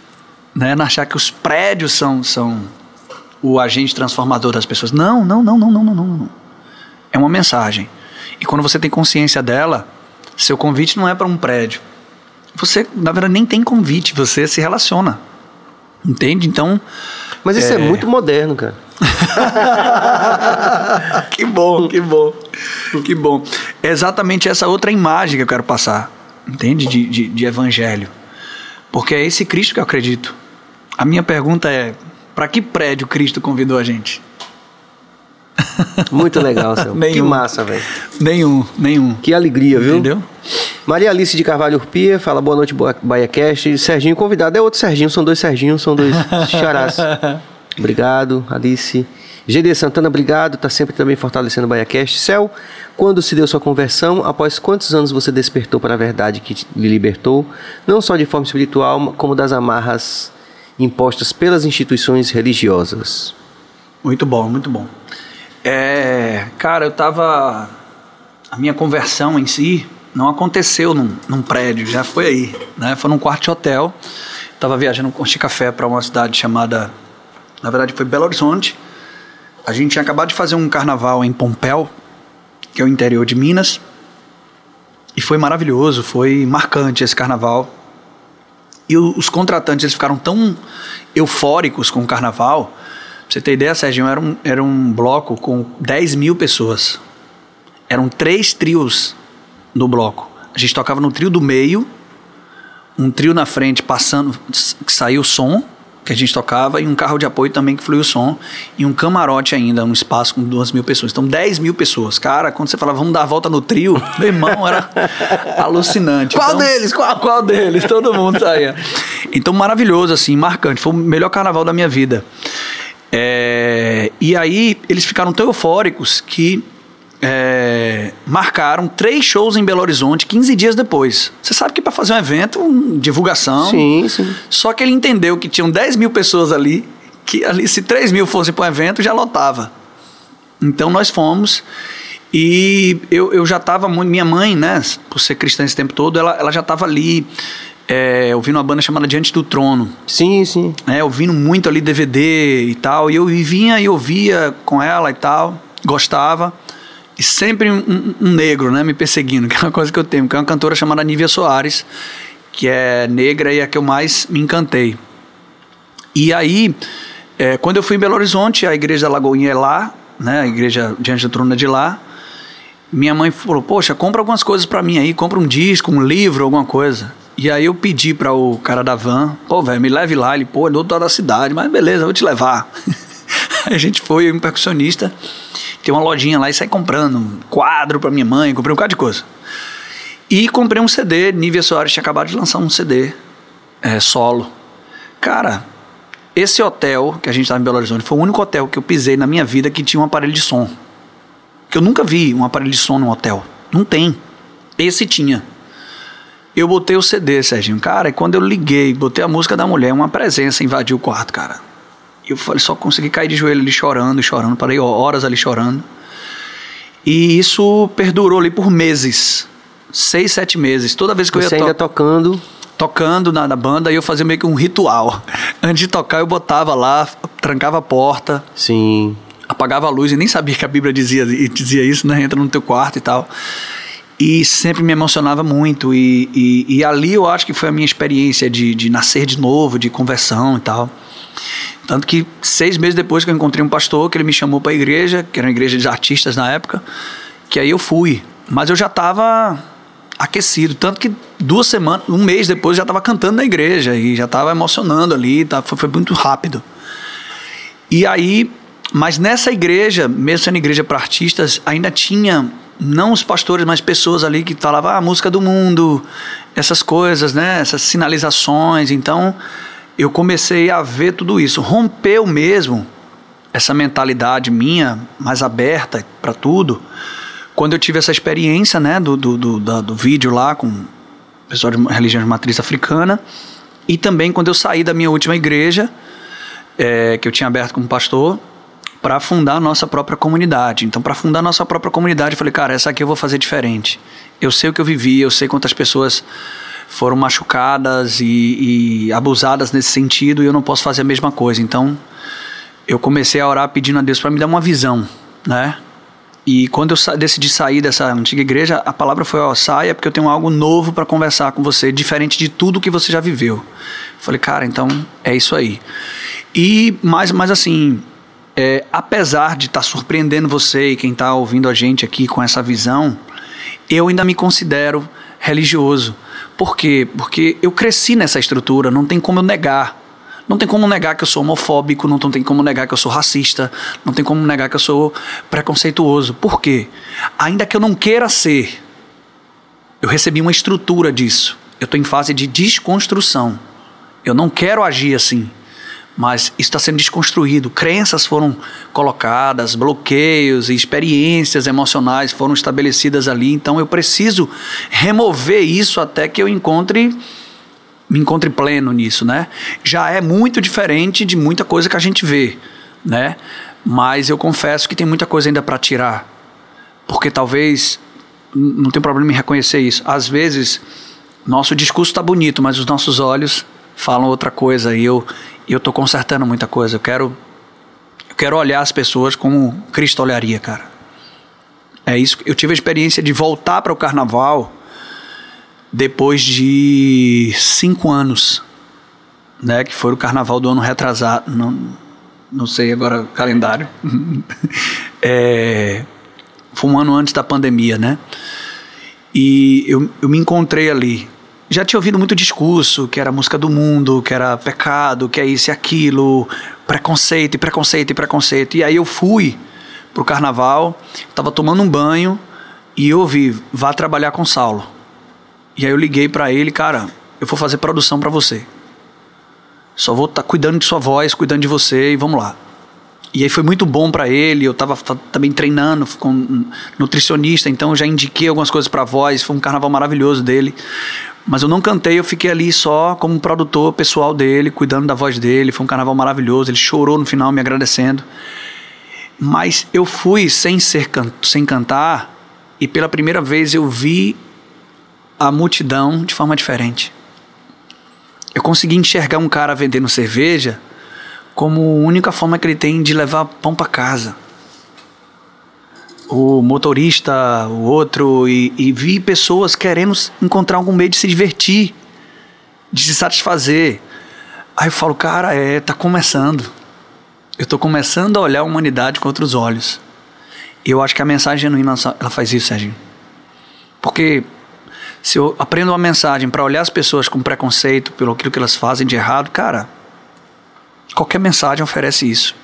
né? Não achar que os prédios são, são o agente transformador das pessoas. Não, não, não, não, não, não, não. não. É uma mensagem. E quando você tem consciência dela, seu convite não é para um prédio. Você, na verdade, nem tem convite, você se relaciona. Entende? Então. Mas isso é, muito moderno, cara. que bom, que bom. Que bom. É exatamente essa outra imagem que eu quero passar. Entende? De, de, de evangelho. Porque é esse Cristo que eu acredito. A minha pergunta é: para que prédio Cristo convidou a gente? Muito legal, Céu. que Nenhum. massa, velho. Nenhum, nenhum. Que alegria, viu? Entendeu? Maria Alice de Carvalho Urpia fala boa noite, boa BaiaCast. Serginho convidado é outro Serginho, são dois Serginhos, são dois charás. Obrigado, Alice. GD Santana, obrigado, tá sempre também fortalecendo o BaiaCast. Céu, quando se deu sua conversão, após quantos anos você despertou para a verdade que lhe libertou, não só de forma espiritual, como das amarras impostas pelas instituições religiosas? Muito bom, muito bom. É, cara, eu tava. A minha conversão em si não aconteceu num, num prédio, já foi aí, né? Foi num quarto de hotel. Tava viajando com café para uma cidade chamada. Na verdade, foi Belo Horizonte. A gente tinha acabado de fazer um carnaval em Pompéu, que é o interior de Minas. E foi maravilhoso, foi marcante esse carnaval. E os contratantes eles ficaram tão eufóricos com o carnaval. Você ter ideia, Sérgio, era um, era um bloco com 10 mil pessoas. Eram três trios no bloco. A gente tocava no trio do meio, um trio na frente passando, que saiu o som, que a gente tocava, e um carro de apoio também que fluiu o som, e um camarote ainda, um espaço com duas mil pessoas. Então, 10 mil pessoas. Cara, quando você falava, vamos dar a volta no trio, meu irmão, era alucinante. Qual Então, deles? Qual? qual deles? Todo mundo saía. Então, maravilhoso, assim, marcante. Foi o melhor carnaval da minha vida. É, e aí, eles ficaram tão eufóricos que é, marcaram três shows em Belo Horizonte 15 dias depois. Você sabe que para fazer um evento, um, divulgação. Sim, sim. Só que ele entendeu que tinham 10 mil pessoas ali, que ali, se 3 mil fossem para um evento, já lotava. Então nós fomos. E eu, eu já estava muito. Minha mãe, né, por ser cristã esse tempo todo, ela, ela já estava ali é, ouvindo uma banda chamada Diante do Trono. Sim, sim. né, ouvindo muito ali DVD e tal. E eu vinha e ouvia com ela e tal, gostava. e sempre um, um, negro, né, me perseguindo, que é uma coisa que eu tenho, que é uma cantora chamada Nívia Soares, que é negra e é a que eu mais me encantei. E aí, é, quando eu fui em Belo Horizonte, a igreja da Lagoinha é lá, né, a igreja diante da trona de lá, minha mãe falou, poxa, compra algumas coisas para mim aí, compra um disco, um livro, alguma coisa. E aí eu pedi para o cara da van, pô, velho, me leve lá. Ele, pô, é do outro lado da cidade, mas beleza, vou te levar. a gente foi, eu um percussionista, tem uma lojinha lá e sai comprando um quadro para minha mãe, comprei um bocado de coisa. E comprei um CD, Nívia Soares tinha acabado de lançar um CD é, solo. Cara, esse hotel que a gente estava em Belo Horizonte foi o único hotel que eu pisei na minha vida que tinha um aparelho de som. Que eu nunca vi um aparelho de som num hotel. Não tem. Esse tinha. Eu botei o CD, Serginho. Cara, e quando eu liguei, botei a música da mulher, uma presença invadiu o quarto, cara. Eu falei, só consegui cair de joelho ali chorando, chorando, parei horas ali chorando. E isso perdurou ali por meses. Seis, sete meses. Toda vez que Você eu ia ainda tocando. Tocando na, na banda, e eu fazia meio que um ritual. Antes de tocar, eu botava lá, trancava a porta. Sim. Apagava a luz e nem sabia que a Bíblia dizia, dizia isso, né? Entra no teu quarto e tal. E sempre me emocionava muito. E, e, e, ali eu acho que foi a minha experiência de, de nascer de novo, de conversão e tal. Tanto que seis meses depois que eu encontrei um pastor, que ele me chamou para a igreja, que era uma igreja de artistas na época, que aí eu fui. Mas eu já estava aquecido. Tanto que duas semanas, um mês depois, eu já estava cantando na igreja e já estava emocionando ali. Tá, foi, foi muito rápido. E aí, mas nessa igreja, mesmo sendo igreja para artistas, ainda tinha não os pastores, mas pessoas ali que falavam ah, a música do mundo, essas coisas, né? Essas sinalizações. Então, eu comecei a ver tudo isso. Rompeu mesmo essa mentalidade minha, mais aberta para tudo, quando eu tive essa experiência, né, do, do, do, do vídeo lá com o pessoal de religião de matriz africana, e também quando eu saí da minha última igreja, é, que eu tinha aberto como pastor, para fundar a nossa própria comunidade. Então, para fundar a nossa própria comunidade, eu falei, cara, essa aqui eu vou fazer diferente. Eu sei o que eu vivi, eu sei quantas pessoas foram machucadas e, e abusadas nesse sentido e eu não posso fazer a mesma coisa. Então, eu comecei a orar pedindo a Deus para me dar uma visão, né? E quando eu sa decidi sair dessa antiga igreja, a palavra foi: ó, saia porque eu tenho algo novo para conversar com você, diferente de tudo que você já viveu. Falei, cara, então é isso aí. E mais, mais assim, é, apesar de estar tá surpreendendo você e quem está ouvindo a gente aqui com essa visão, eu ainda me considero religioso. Por quê? Porque eu cresci nessa estrutura, não tem como eu negar. Não tem como negar que eu sou homofóbico, não tem como negar que eu sou racista, não tem como negar que eu sou preconceituoso. Por quê? Ainda que eu não queira ser, eu recebi uma estrutura disso. Eu estou em fase de desconstrução. Eu não quero agir assim mas isso está sendo desconstruído. Crenças foram colocadas, bloqueios e experiências emocionais foram estabelecidas ali. Então eu preciso remover isso até que eu encontre me encontre pleno nisso, né? Já é muito diferente de muita coisa que a gente vê, né? Mas eu confesso que tem muita coisa ainda para tirar, porque talvez não tem problema em reconhecer isso. Às vezes nosso discurso está bonito, mas os nossos olhos falam outra coisa e eu e eu estou consertando muita coisa. Eu quero, eu quero olhar as pessoas como Cristo olharia, cara. É isso. Eu tive a experiência de voltar para o carnaval depois de cinco anos, né? Que foi o carnaval do ano retrasado. Não, não sei agora o calendário. é, foi um ano antes da pandemia, né? E eu, eu me encontrei ali já tinha ouvido muito discurso, que era música do mundo, que era pecado, que é isso e aquilo, preconceito e preconceito e preconceito. E aí eu fui pro carnaval, tava tomando um banho e eu ouvi, vá trabalhar com Saulo. E aí eu liguei para ele, cara, eu vou fazer produção para você. Só vou estar tá cuidando de sua voz, cuidando de você e vamos lá. E aí foi muito bom para ele. Eu estava também treinando com nutricionista, então já indiquei algumas coisas para voz. Foi um carnaval maravilhoso dele. Mas eu não cantei, eu fiquei ali só como produtor pessoal dele, cuidando da voz dele. Foi um carnaval maravilhoso. Ele chorou no final me agradecendo. Mas eu fui sem ser sem cantar e pela primeira vez eu vi a multidão de forma diferente. Eu consegui enxergar um cara vendendo cerveja como a única forma que ele tem de levar pão para casa. O motorista, o outro, e, e vi pessoas querendo encontrar algum meio de se divertir, de se satisfazer. Aí eu falo, cara, é, tá começando. Eu tô começando a olhar a humanidade com outros olhos. E eu acho que a mensagem genuína ela faz isso, Serginho. Porque se eu aprendo uma mensagem para olhar as pessoas com preconceito pelo aquilo que elas fazem de errado, cara, qualquer mensagem oferece isso.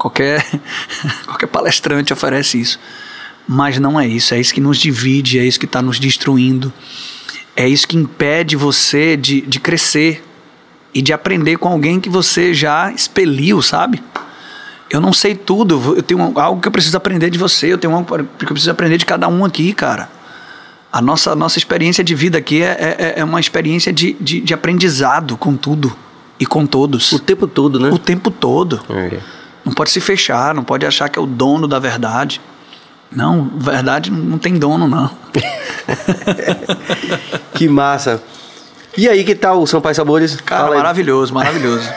Qualquer, qualquer palestrante oferece isso. Mas não é isso. É isso que nos divide, é isso que está nos destruindo. É isso que impede você de, de crescer e de aprender com alguém que você já expeliu, sabe? Eu não sei tudo, eu tenho algo que eu preciso aprender de você, eu tenho algo que eu preciso aprender de cada um aqui, cara. A nossa, nossa experiência de vida aqui é, é, é uma experiência de, de, de aprendizado com tudo e com todos. O tempo todo, né? O tempo todo. É. Não pode se fechar, não pode achar que é o dono da verdade. Não, verdade não tem dono, não. Que massa. E aí, que tal o São Pai Sabores? Cara, Fala aí. maravilhoso, maravilhoso.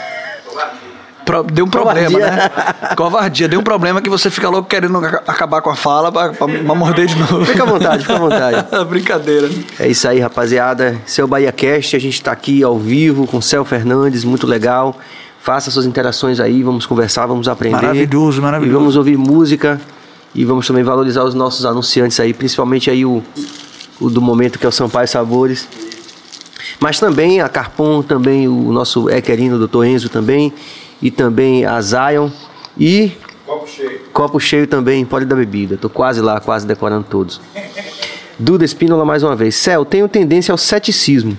Pro- deu um problema, Covardia. né? Covardia. Deu um problema que você fica louco querendo aca- acabar com a fala pra, pra, pra morder de novo. Fica à vontade, fica à vontade. Brincadeira. É isso aí, rapaziada. Esse é o Bahia Cast. A gente está aqui ao vivo com o Céu Fernandes, muito legal. Faça suas interações aí, vamos conversar, vamos aprender. Maravilhoso, maravilhoso. E vamos ouvir música e vamos também valorizar os nossos anunciantes aí, principalmente aí o, o do momento que é o Sampaio Sabores. Mas também a Carpon, também o nosso Equerino, o Dr. Enzo também, e também a Zion e Copo cheio. Copo cheio também, pode da bebida. Tô quase lá, quase decorando todos. Duda Espínola mais uma vez. Céu, tenho tendência ao ceticismo.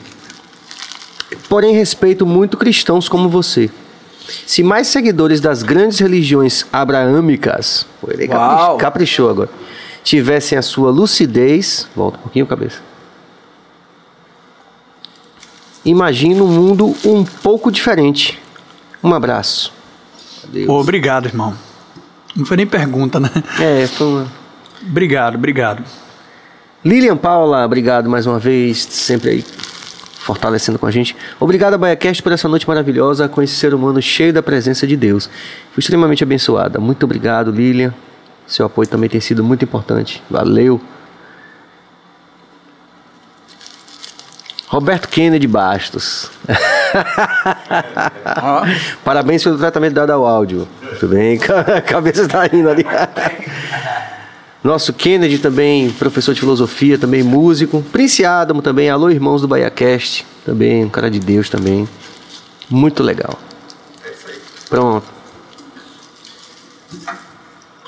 Porém, respeito muito cristãos como você. Se mais seguidores das grandes religiões abraâmicas, ele Uau. caprichou agora, tivessem a sua lucidez, volta um pouquinho, cabeça. Imagino um mundo um pouco diferente. Um abraço. Adeus. Obrigado, irmão. Não foi nem pergunta, né? É, foi uma... Obrigado, obrigado. Lilian Paula, obrigado mais uma vez, sempre aí fortalecendo com a gente. Obrigado, BaiaCast, por essa noite maravilhosa com esse ser humano cheio da presença de Deus. Fui extremamente abençoada. Muito obrigado, Lilian. Seu apoio também tem sido muito importante. Valeu. Roberto Kennedy Bastos. Parabéns pelo tratamento dado ao áudio. Muito bem, a cabeça está indo ali. Nosso Kennedy também, professor de filosofia, também músico. Prince Adamo também, alô irmãos do BaiaCast, também, um cara de Deus também. Muito legal. Pronto.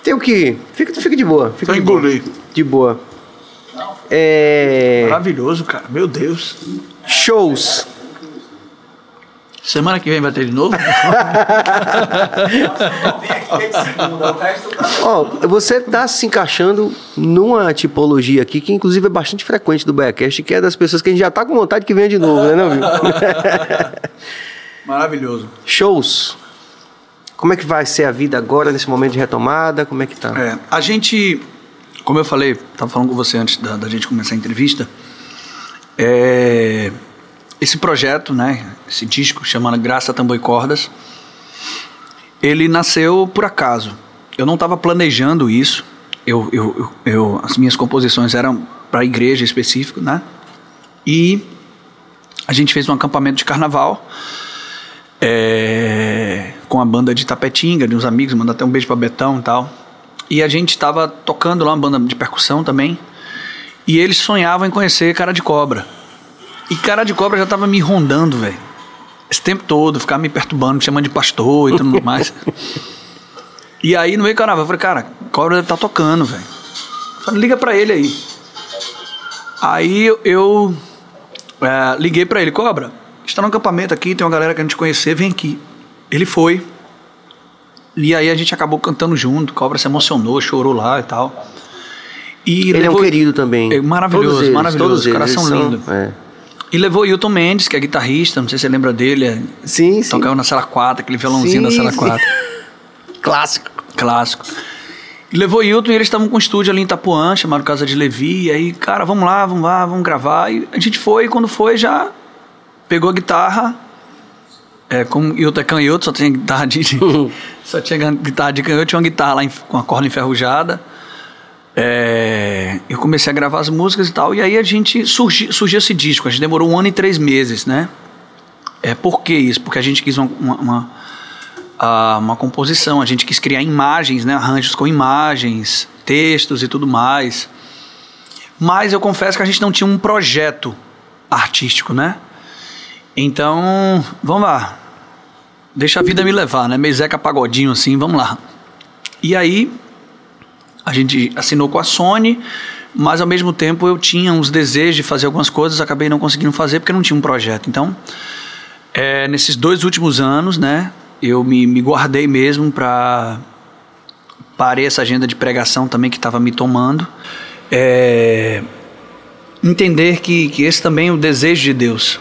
Tem o que? Fica, fica de boa. Fica Só de boa. engolir. De boa. É... Maravilhoso, cara. Meu Deus. Shows. Semana que vem vai ter de novo? Não, vem aqui desde segunda, o resto. Ó, você tá se encaixando numa tipologia aqui que inclusive é bastante frequente do BaiaCast, que é das pessoas que a gente já tá com vontade que venha de novo, né, não, viu? Maravilhoso. Shows. Como é que vai ser a vida agora, nesse momento de retomada? Como é que tá? É, a gente, como eu falei, estava falando com você antes da, da gente começar a entrevista, é, esse projeto, né, esse disco chamado Graça, Tambor e Cordas, ele nasceu por acaso. Eu não estava planejando isso. Eu, eu, eu, as minhas composições eram para a igreja específico, né? E a gente fez um acampamento de carnaval é, com a banda de Tapetinga, de uns amigos, mandar até um beijo pra Betão e tal. E a gente tava tocando lá, uma banda de percussão também. E eles sonhavam em conhecer Cara de Cobra. E Cara de Cobra já tava me rondando, velho. Esse tempo todo, ficava me perturbando, me chamando de pastor e tudo mais. E aí no meio do carnaval, eu falei, cara, Cobra deve tá tocando, velho. Falei, liga pra ele aí. Aí eu, eu, é, liguei pra ele, Cobra, está no acampamento aqui, tem uma galera que a gente conhecer, vem aqui. Ele foi. E aí a gente acabou cantando junto, Cobra se emocionou, chorou lá e tal. E Ele é um levou- querido também. É maravilhoso, eles, maravilhoso, todos os caras eles, são eles lindos. É. E levou o Hilton Mendes, que é guitarrista, não sei se você lembra dele, é, Sim, sim. tocava na Sala 4, aquele violãozinho da Sim, Sala sim. 4. Clássico. Clássico. E levou Hilton e eles estavam com um estúdio ali em Itapuã, chamado Casa de Levi. E aí, cara, vamos lá, vamos lá, vamos gravar. E a gente foi, e quando foi, já pegou a guitarra. É, como Hilton é canhoto, só tinha guitarra de. só tinha guitarra de canhoto, tinha uma guitarra lá em- com a corda enferrujada. É, eu comecei a gravar as músicas e tal, e aí a gente surgiu, surgiu esse disco. A gente demorou um ano e três meses, né? É, por que isso? Porque a gente quis uma, uma, uma, uma composição, a gente quis criar imagens, né? Arranjos com imagens, textos e tudo mais. Mas eu confesso que a gente não tinha um projeto artístico, né? Então, vamos lá. Deixa a vida me levar, né? Meio Zeca Pagodinho assim, vamos lá. E aí, a gente assinou com a Sony, mas ao mesmo tempo eu tinha uns desejos de fazer algumas coisas, acabei não conseguindo fazer porque não tinha um projeto. Então, é, nesses dois últimos anos, né, eu me, me guardei mesmo para parei essa agenda de pregação também que estava me tomando. É, entender que, que esse também é o desejo de Deus.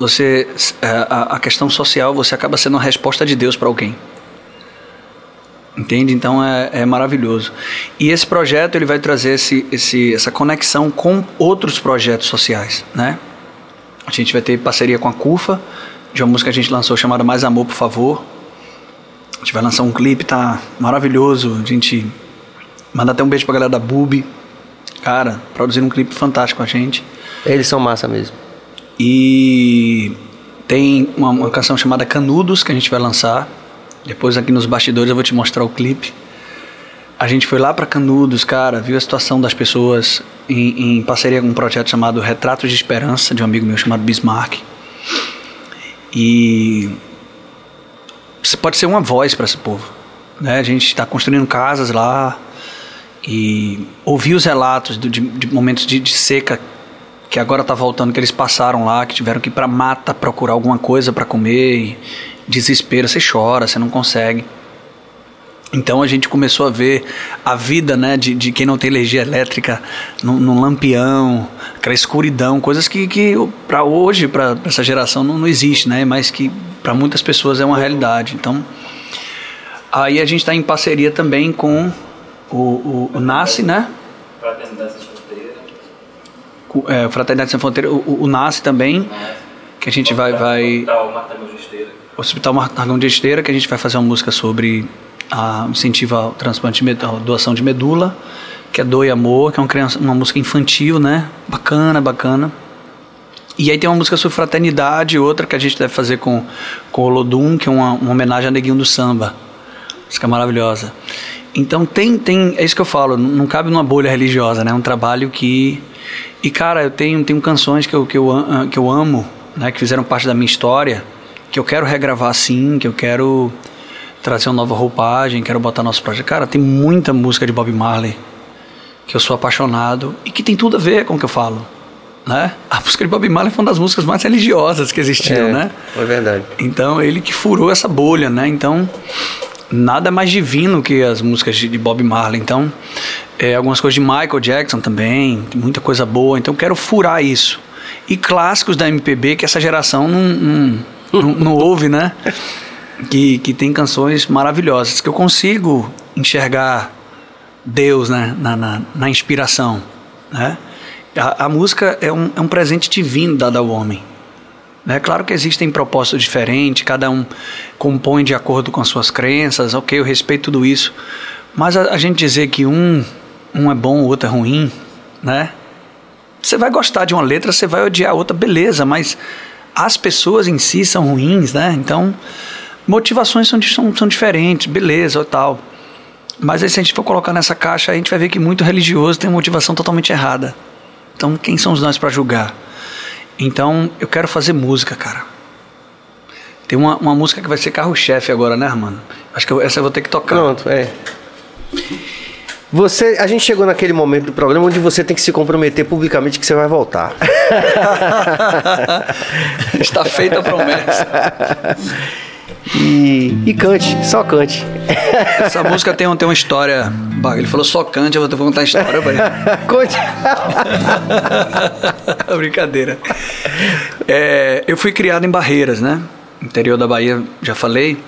Você, é, a, a questão social, você acaba sendo uma resposta de Deus para alguém. Entende? Então é, é maravilhoso. E esse projeto ele vai trazer esse, esse, essa conexão com outros projetos sociais, né? A gente vai ter parceria com a CUFA, de uma música que a gente lançou chamada Mais Amor, por favor. A gente vai lançar um clipe, tá maravilhoso. A gente manda até um beijo pra galera da Boob. Cara, produzindo um clipe fantástico com a gente. Eles são massa mesmo. E tem uma, uma canção chamada Canudos que a gente vai lançar. Depois aqui nos bastidores eu vou te mostrar o clipe. A gente foi lá para Canudos, cara, viu a situação das pessoas em, em parceria com um projeto chamado Retratos de Esperança, de um amigo meu chamado Bismarck. E você pode ser uma voz para esse povo. Né? A gente está construindo casas lá e ouvir os relatos do- de, de momentos de, de seca que agora tá voltando, que eles passaram lá, que tiveram que ir pra mata procurar alguma coisa para comer, e desespero, você chora, você não consegue. Então a gente começou a ver a vida né, de, de quem não tem energia elétrica num, num lampião, aquela escuridão, coisas que, que para hoje, para essa geração, não, não existe, né? mas que para muitas pessoas é uma realidade. Então aí a gente está em parceria também com o, o, o NASCE, né? Fraternidade Sem Fronteira. É, Fraternidade Sem Fronteira, o, o, o NASCE também, que a gente vai, vai Tal, Marta de Esteira. Hospital Martagão de Esteira, que a gente vai fazer uma música sobre a incentivo ao transplante de doação de medula, que é Doe Amor, que é uma, criança, uma música infantil, né? Bacana, bacana. E aí tem uma música sobre fraternidade, outra que a gente deve fazer com, com o Lodum, que é uma, uma homenagem a Neguinho do Samba. Música maravilhosa. Então tem, tem, é isso que eu falo, não cabe numa bolha religiosa, né? É um trabalho que... E cara, eu tenho, tenho canções que eu, que, eu, que eu amo, né? Que fizeram parte da minha história, que eu quero regravar sim, que eu quero trazer uma nova roupagem, quero botar nosso projeto. Cara, tem muita música de Bob Marley que eu sou apaixonado e que tem tudo a ver com o que eu falo, né? A música de Bob Marley foi uma das músicas mais religiosas que existiam, é, né? É verdade. Então, ele que furou essa bolha, né? Então, nada mais divino que as músicas de Bob Marley. Então, é, algumas coisas de Michael Jackson também, muita coisa boa. Então, eu quero furar isso. E clássicos da MPB que essa geração não, não, não, não ouve, né? Que, que tem canções maravilhosas, que eu consigo enxergar Deus né? na, na, na inspiração, né? A, a música é um, é um presente divino dado ao homem. É claro que existem propósitos diferentes, cada um compõe de acordo com as suas crenças, ok, eu respeito tudo isso. Mas a, a gente dizer que um, um é bom, o outro é ruim, né? Você vai gostar de uma letra, você vai odiar a outra, beleza, mas as pessoas em si são ruins, né? Então, motivações são, são, são diferentes, beleza ou tal. Mas aí, se a gente for colocar nessa caixa, a gente vai ver que muito religioso tem motivação totalmente errada. Então, quem somos nós para julgar? Então, eu quero fazer música, cara. Tem uma, uma música que vai ser carro-chefe agora, né, Armando? Acho que eu- essa eu vou ter que tocar. Pronto, é. Você, a gente chegou naquele momento do programa onde você tem que se comprometer publicamente que você vai voltar. Está feita a promessa. E, e cante, só cante. Essa música tem, tem uma história. Ele falou só cante, eu vou contar a história pra ele. Conte. Brincadeira. É, eu fui criado em Barreiras, né? Interior da Bahia, já falei.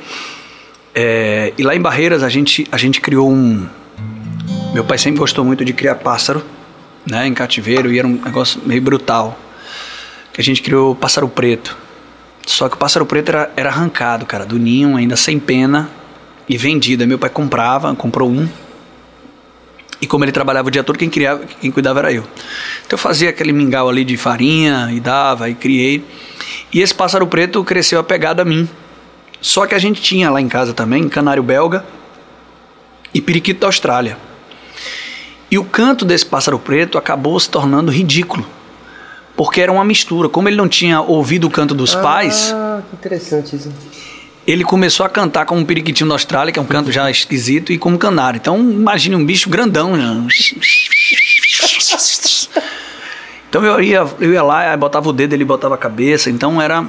É, e lá em Barreiras a gente, a gente criou um. Meu pai sempre gostou muito de criar pássaro, né? Em cativeiro, e era um negócio meio brutal. Que a gente criou o pássaro preto. Só que o pássaro preto era, era arrancado, cara, do ninho, ainda sem pena, e vendido. Aí meu pai comprava, comprou um. E como ele trabalhava o dia todo, quem, criava, quem cuidava era eu. Então eu fazia aquele mingau ali de farinha e dava, e criei. E esse pássaro preto cresceu apegado a mim. Só que a gente tinha lá em casa também canário belga e periquito da Austrália. E o canto desse pássaro preto acabou se tornando ridículo. Porque era uma mistura. Como ele não tinha ouvido o canto dos pais. Ah, que interessante isso. Ele começou a cantar como um periquitinho da Austrália, que é um canto já esquisito, e como canário. Então, imagine um bicho grandão. Né? Então eu ia, eu ia lá, botava o dedo, ele botava a cabeça. Então era.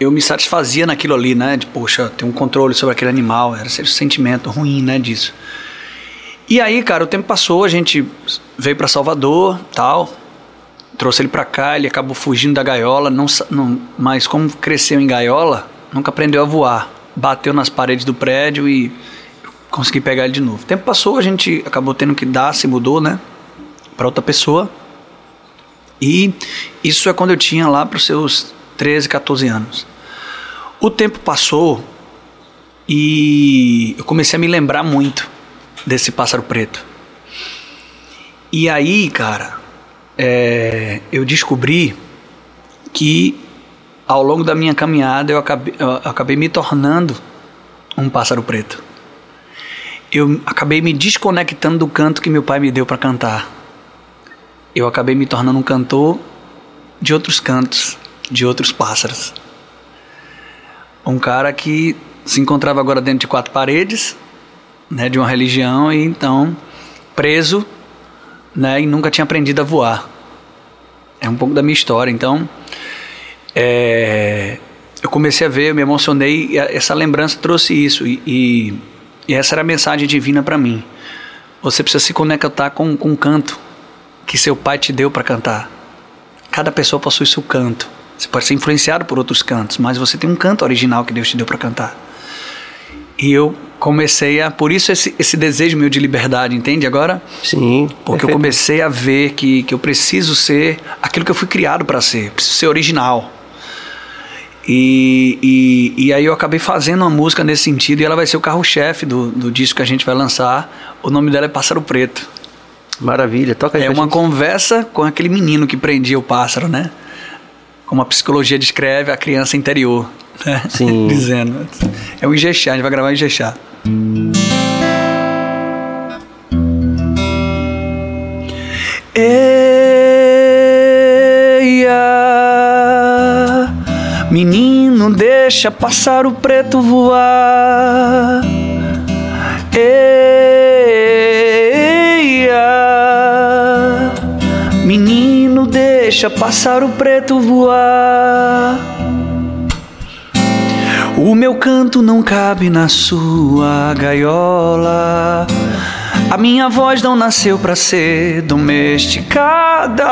Eu me satisfazia naquilo ali, né? De, poxa, ter um controle sobre aquele animal. Era esse sentimento ruim, né? Disso. E aí, cara, o tempo passou, a gente veio para Salvador, tal. Trouxe ele para cá, ele acabou fugindo da gaiola, não, não, mas como cresceu em gaiola, nunca aprendeu a voar. Bateu nas paredes do prédio e consegui pegar ele de novo. O tempo passou, a gente acabou tendo que dar, se mudou, né? Para outra pessoa. E isso é quando eu tinha lá para os seus 13, 14 anos. O tempo passou e eu comecei a me lembrar muito desse pássaro preto. E aí, cara, é, eu descobri que ao longo da minha caminhada eu acabei, eu acabei me tornando um pássaro preto. Eu acabei me desconectando do canto que meu pai me deu para cantar eu acabei me tornando um cantor de outros cantos, de outros pássaros. Um cara que se encontrava agora dentro de quatro paredes, né, de uma religião e então preso, né, e nunca tinha aprendido a voar. É um pouco da minha história. Então, é, eu comecei a ver, eu me emocionei, e essa lembrança trouxe isso e, e, e essa era a mensagem divina para mim. Você precisa se conectar com, com o canto, que seu pai te deu para cantar. Cada pessoa possui seu canto. Você pode ser influenciado por outros cantos, mas você tem um canto original que Deus te deu para cantar. E eu comecei a. Por isso esse, esse desejo meu de liberdade, entende agora? Sim. Porque perfeito. eu comecei a ver que, que eu preciso ser aquilo que eu fui criado para ser. Preciso ser original. E, e, e, aí eu acabei fazendo uma música nesse sentido e ela vai ser o carro-chefe do, do disco que a gente vai lançar. O nome dela é Pássaro Preto. Maravilha, toca aí. É uma gente. conversa com aquele menino que prendia o pássaro, né? Como a psicologia descreve a criança interior, né? Sim. Dizendo. É um Ijexá, a gente vai gravar em Ijexá. Eia, menino, deixa passar o preto voar. Eia, deixa passar o preto voar. O meu canto não cabe na sua gaiola. A minha voz não nasceu para ser domesticada.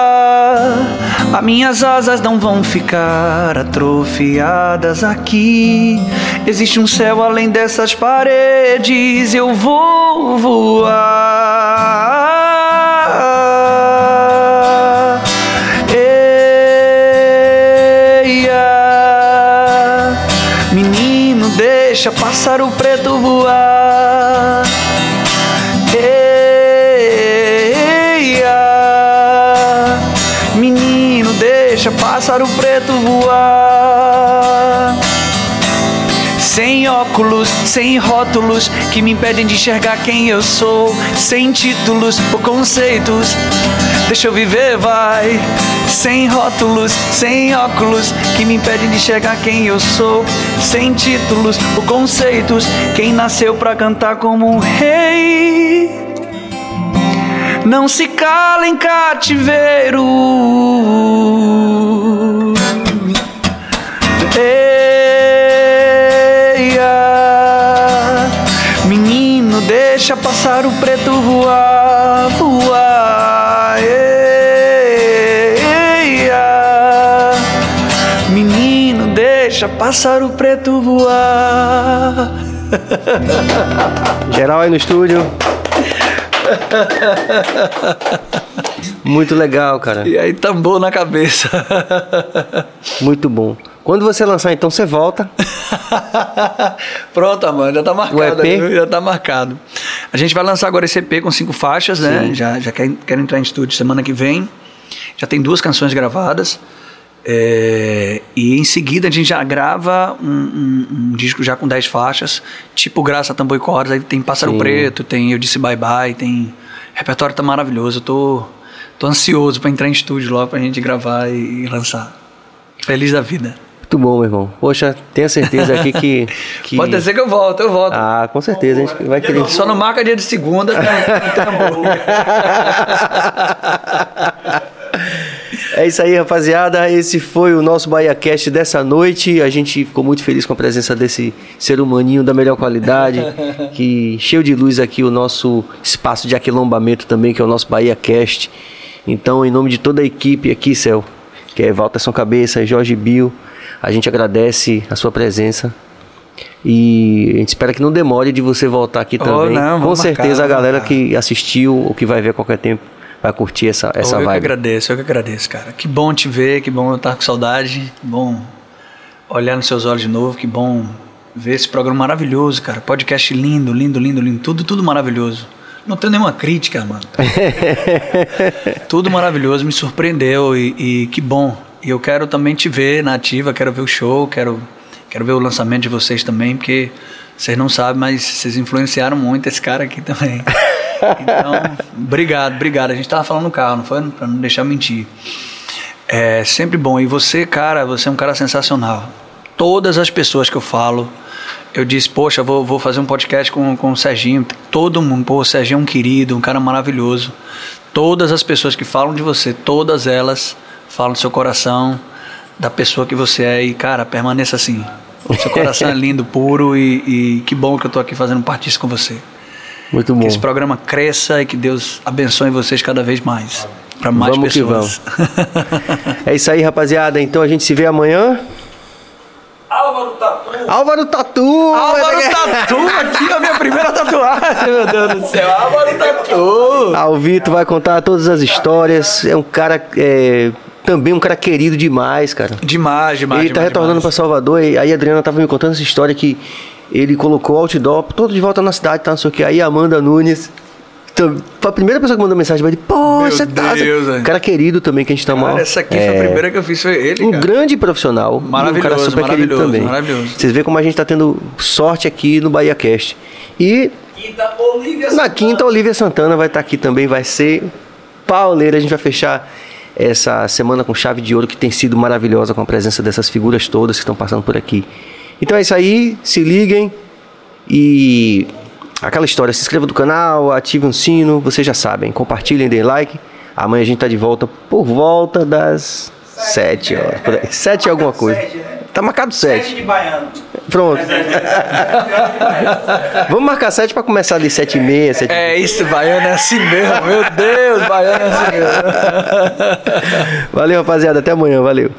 As minhas asas não vão ficar atrofiadas aqui. Existe um céu além dessas paredes. Eu vou voar. Deixa pássaro preto voar. Eia, menino, deixa pássaro preto voar. Sem óculos, sem rótulos que me impedem de enxergar quem eu sou. Sem títulos ou conceitos, deixa eu viver, vai. Sem rótulos, sem óculos que me impedem de enxergar quem eu sou. Sem títulos ou conceitos, quem nasceu pra cantar como um rei. Não se cala em cativeiro. Eia, menino, deixa passar o preto voar. Deixa pássaro preto voar. Geral aí no estúdio. Muito legal, cara. E aí tambor na cabeça. Muito bom. Quando você lançar, então você volta. Pronto, mano, já tá marcado. O EP? Já tá marcado. A gente vai lançar agora esse EP com cinco faixas, né? Sim. Já, já quero, quero entrar em estúdio semana que vem. Já tem duas canções gravadas. É, e em seguida a gente já grava um, um- um disco já com 10 faixas, tipo Graça Tambor e Cordas, aí tem Pássaro Sim. Preto, tem Eu Disse Bye Bye, tem. O repertório tá maravilhoso. Eu tô, tô ansioso pra entrar em estúdio logo pra gente gravar e, e lançar. Feliz da vida. Muito bom, meu irmão. Poxa, tenha certeza aqui que. que... Pode ser que eu volto, eu volto. Ah, com certeza. A gente vai querer. Só não marca dia de segunda, tá? É isso aí, rapaziada. Esse foi o nosso BahiaCast dessa noite. A gente ficou muito feliz com a presença desse ser humaninho da melhor qualidade, que cheio de luz aqui o nosso espaço de aquilombamento também, que é o nosso BahiaCast. Então, em nome de toda a equipe aqui, Céu, que é Walterson Cabeça, Jorge Bill, a gente agradece a sua presença. E a gente espera que não demore de você voltar aqui Oh, também. não, Com certeza marcar, a galera que assistiu ou que vai ver a qualquer tempo vai curtir essa, essa eu que vibe. agradeço, eu que agradeço, cara. Que bom te ver, que bom eu estar com saudade, que bom olhar nos seus olhos de novo, que bom ver esse programa maravilhoso, cara. Podcast lindo, lindo, lindo, lindo. Tudo, tudo maravilhoso. Não tenho nenhuma crítica, mano. tudo maravilhoso, me surpreendeu e, e que bom. E eu quero também te ver na ativa, quero ver o show, quero, quero ver o lançamento de vocês também, porque vocês não sabem, mas vocês influenciaram muito esse cara aqui também. Então, obrigado, obrigado. A gente tava falando no carro, não foi? Pra não deixar mentir. É sempre bom. E você, cara, você é um cara sensacional. Todas as pessoas que eu falo, eu disse, poxa, vou, vou fazer um podcast com, com o Serginho. Todo mundo, pô, o Serginho é um querido, um cara maravilhoso. Todas as pessoas que falam de você, todas elas falam do seu coração, da pessoa que você é. E, cara, permaneça assim. Seu coração é lindo, puro e, e que bom que eu tô aqui fazendo parte disso com você. Muito bom. Que esse programa cresça e que Deus abençoe vocês cada vez mais. Para mais Vamos que pessoas. É isso aí, rapaziada. Então a gente se vê amanhã. Álvaro Tatu. Álvaro Tatu! Álvaro Tatu, aqui a minha primeira tatuagem, meu Deus do céu. Álvaro Tatu. O Vitor vai contar todas as histórias. É um cara. é, também um cara querido demais, cara. Demais, demais. ele tá demais, retornando pra demais. Salvador e aí a Adriana tava me contando essa história que ele colocou outdoor todo de volta na cidade, tá? Não sei o que. Aí a Amanda Nunes. tam- Foi a primeira pessoa que mandou mensagem pra ele. Você tá. Deus, velho. cara querido também que a gente tá mal. Essa aqui foi a primeira que eu fiz, foi ele, Um cara. grande profissional. um cara Maravilhoso, super querido maravilhoso, também. maravilhoso. Vocês veem como a gente tá tendo sorte aqui no Bahia Cast. E Quinta Olivia na quinta, a Olivia Santana vai estar aqui também, vai ser pauleira. A gente vai fechar essa semana com chave de ouro que tem sido maravilhosa com a presença dessas figuras todas que estão passando por aqui. Então é isso aí, se liguem e aquela história, se inscreva no canal, ative um sino, vocês já sabem, compartilhem, deem like. Amanhã a gente tá de volta por volta das sete horas. por aí. Sete e alguma coisa. Sete, né? Tá marcado Sete sete. de baiano. Pronto. Vamos marcar sete para começar ali sete e meia, sete É isso, baiano é assim mesmo. Meu Deus, baiano é assim mesmo. Valeu, rapaziada. Até amanhã. Valeu.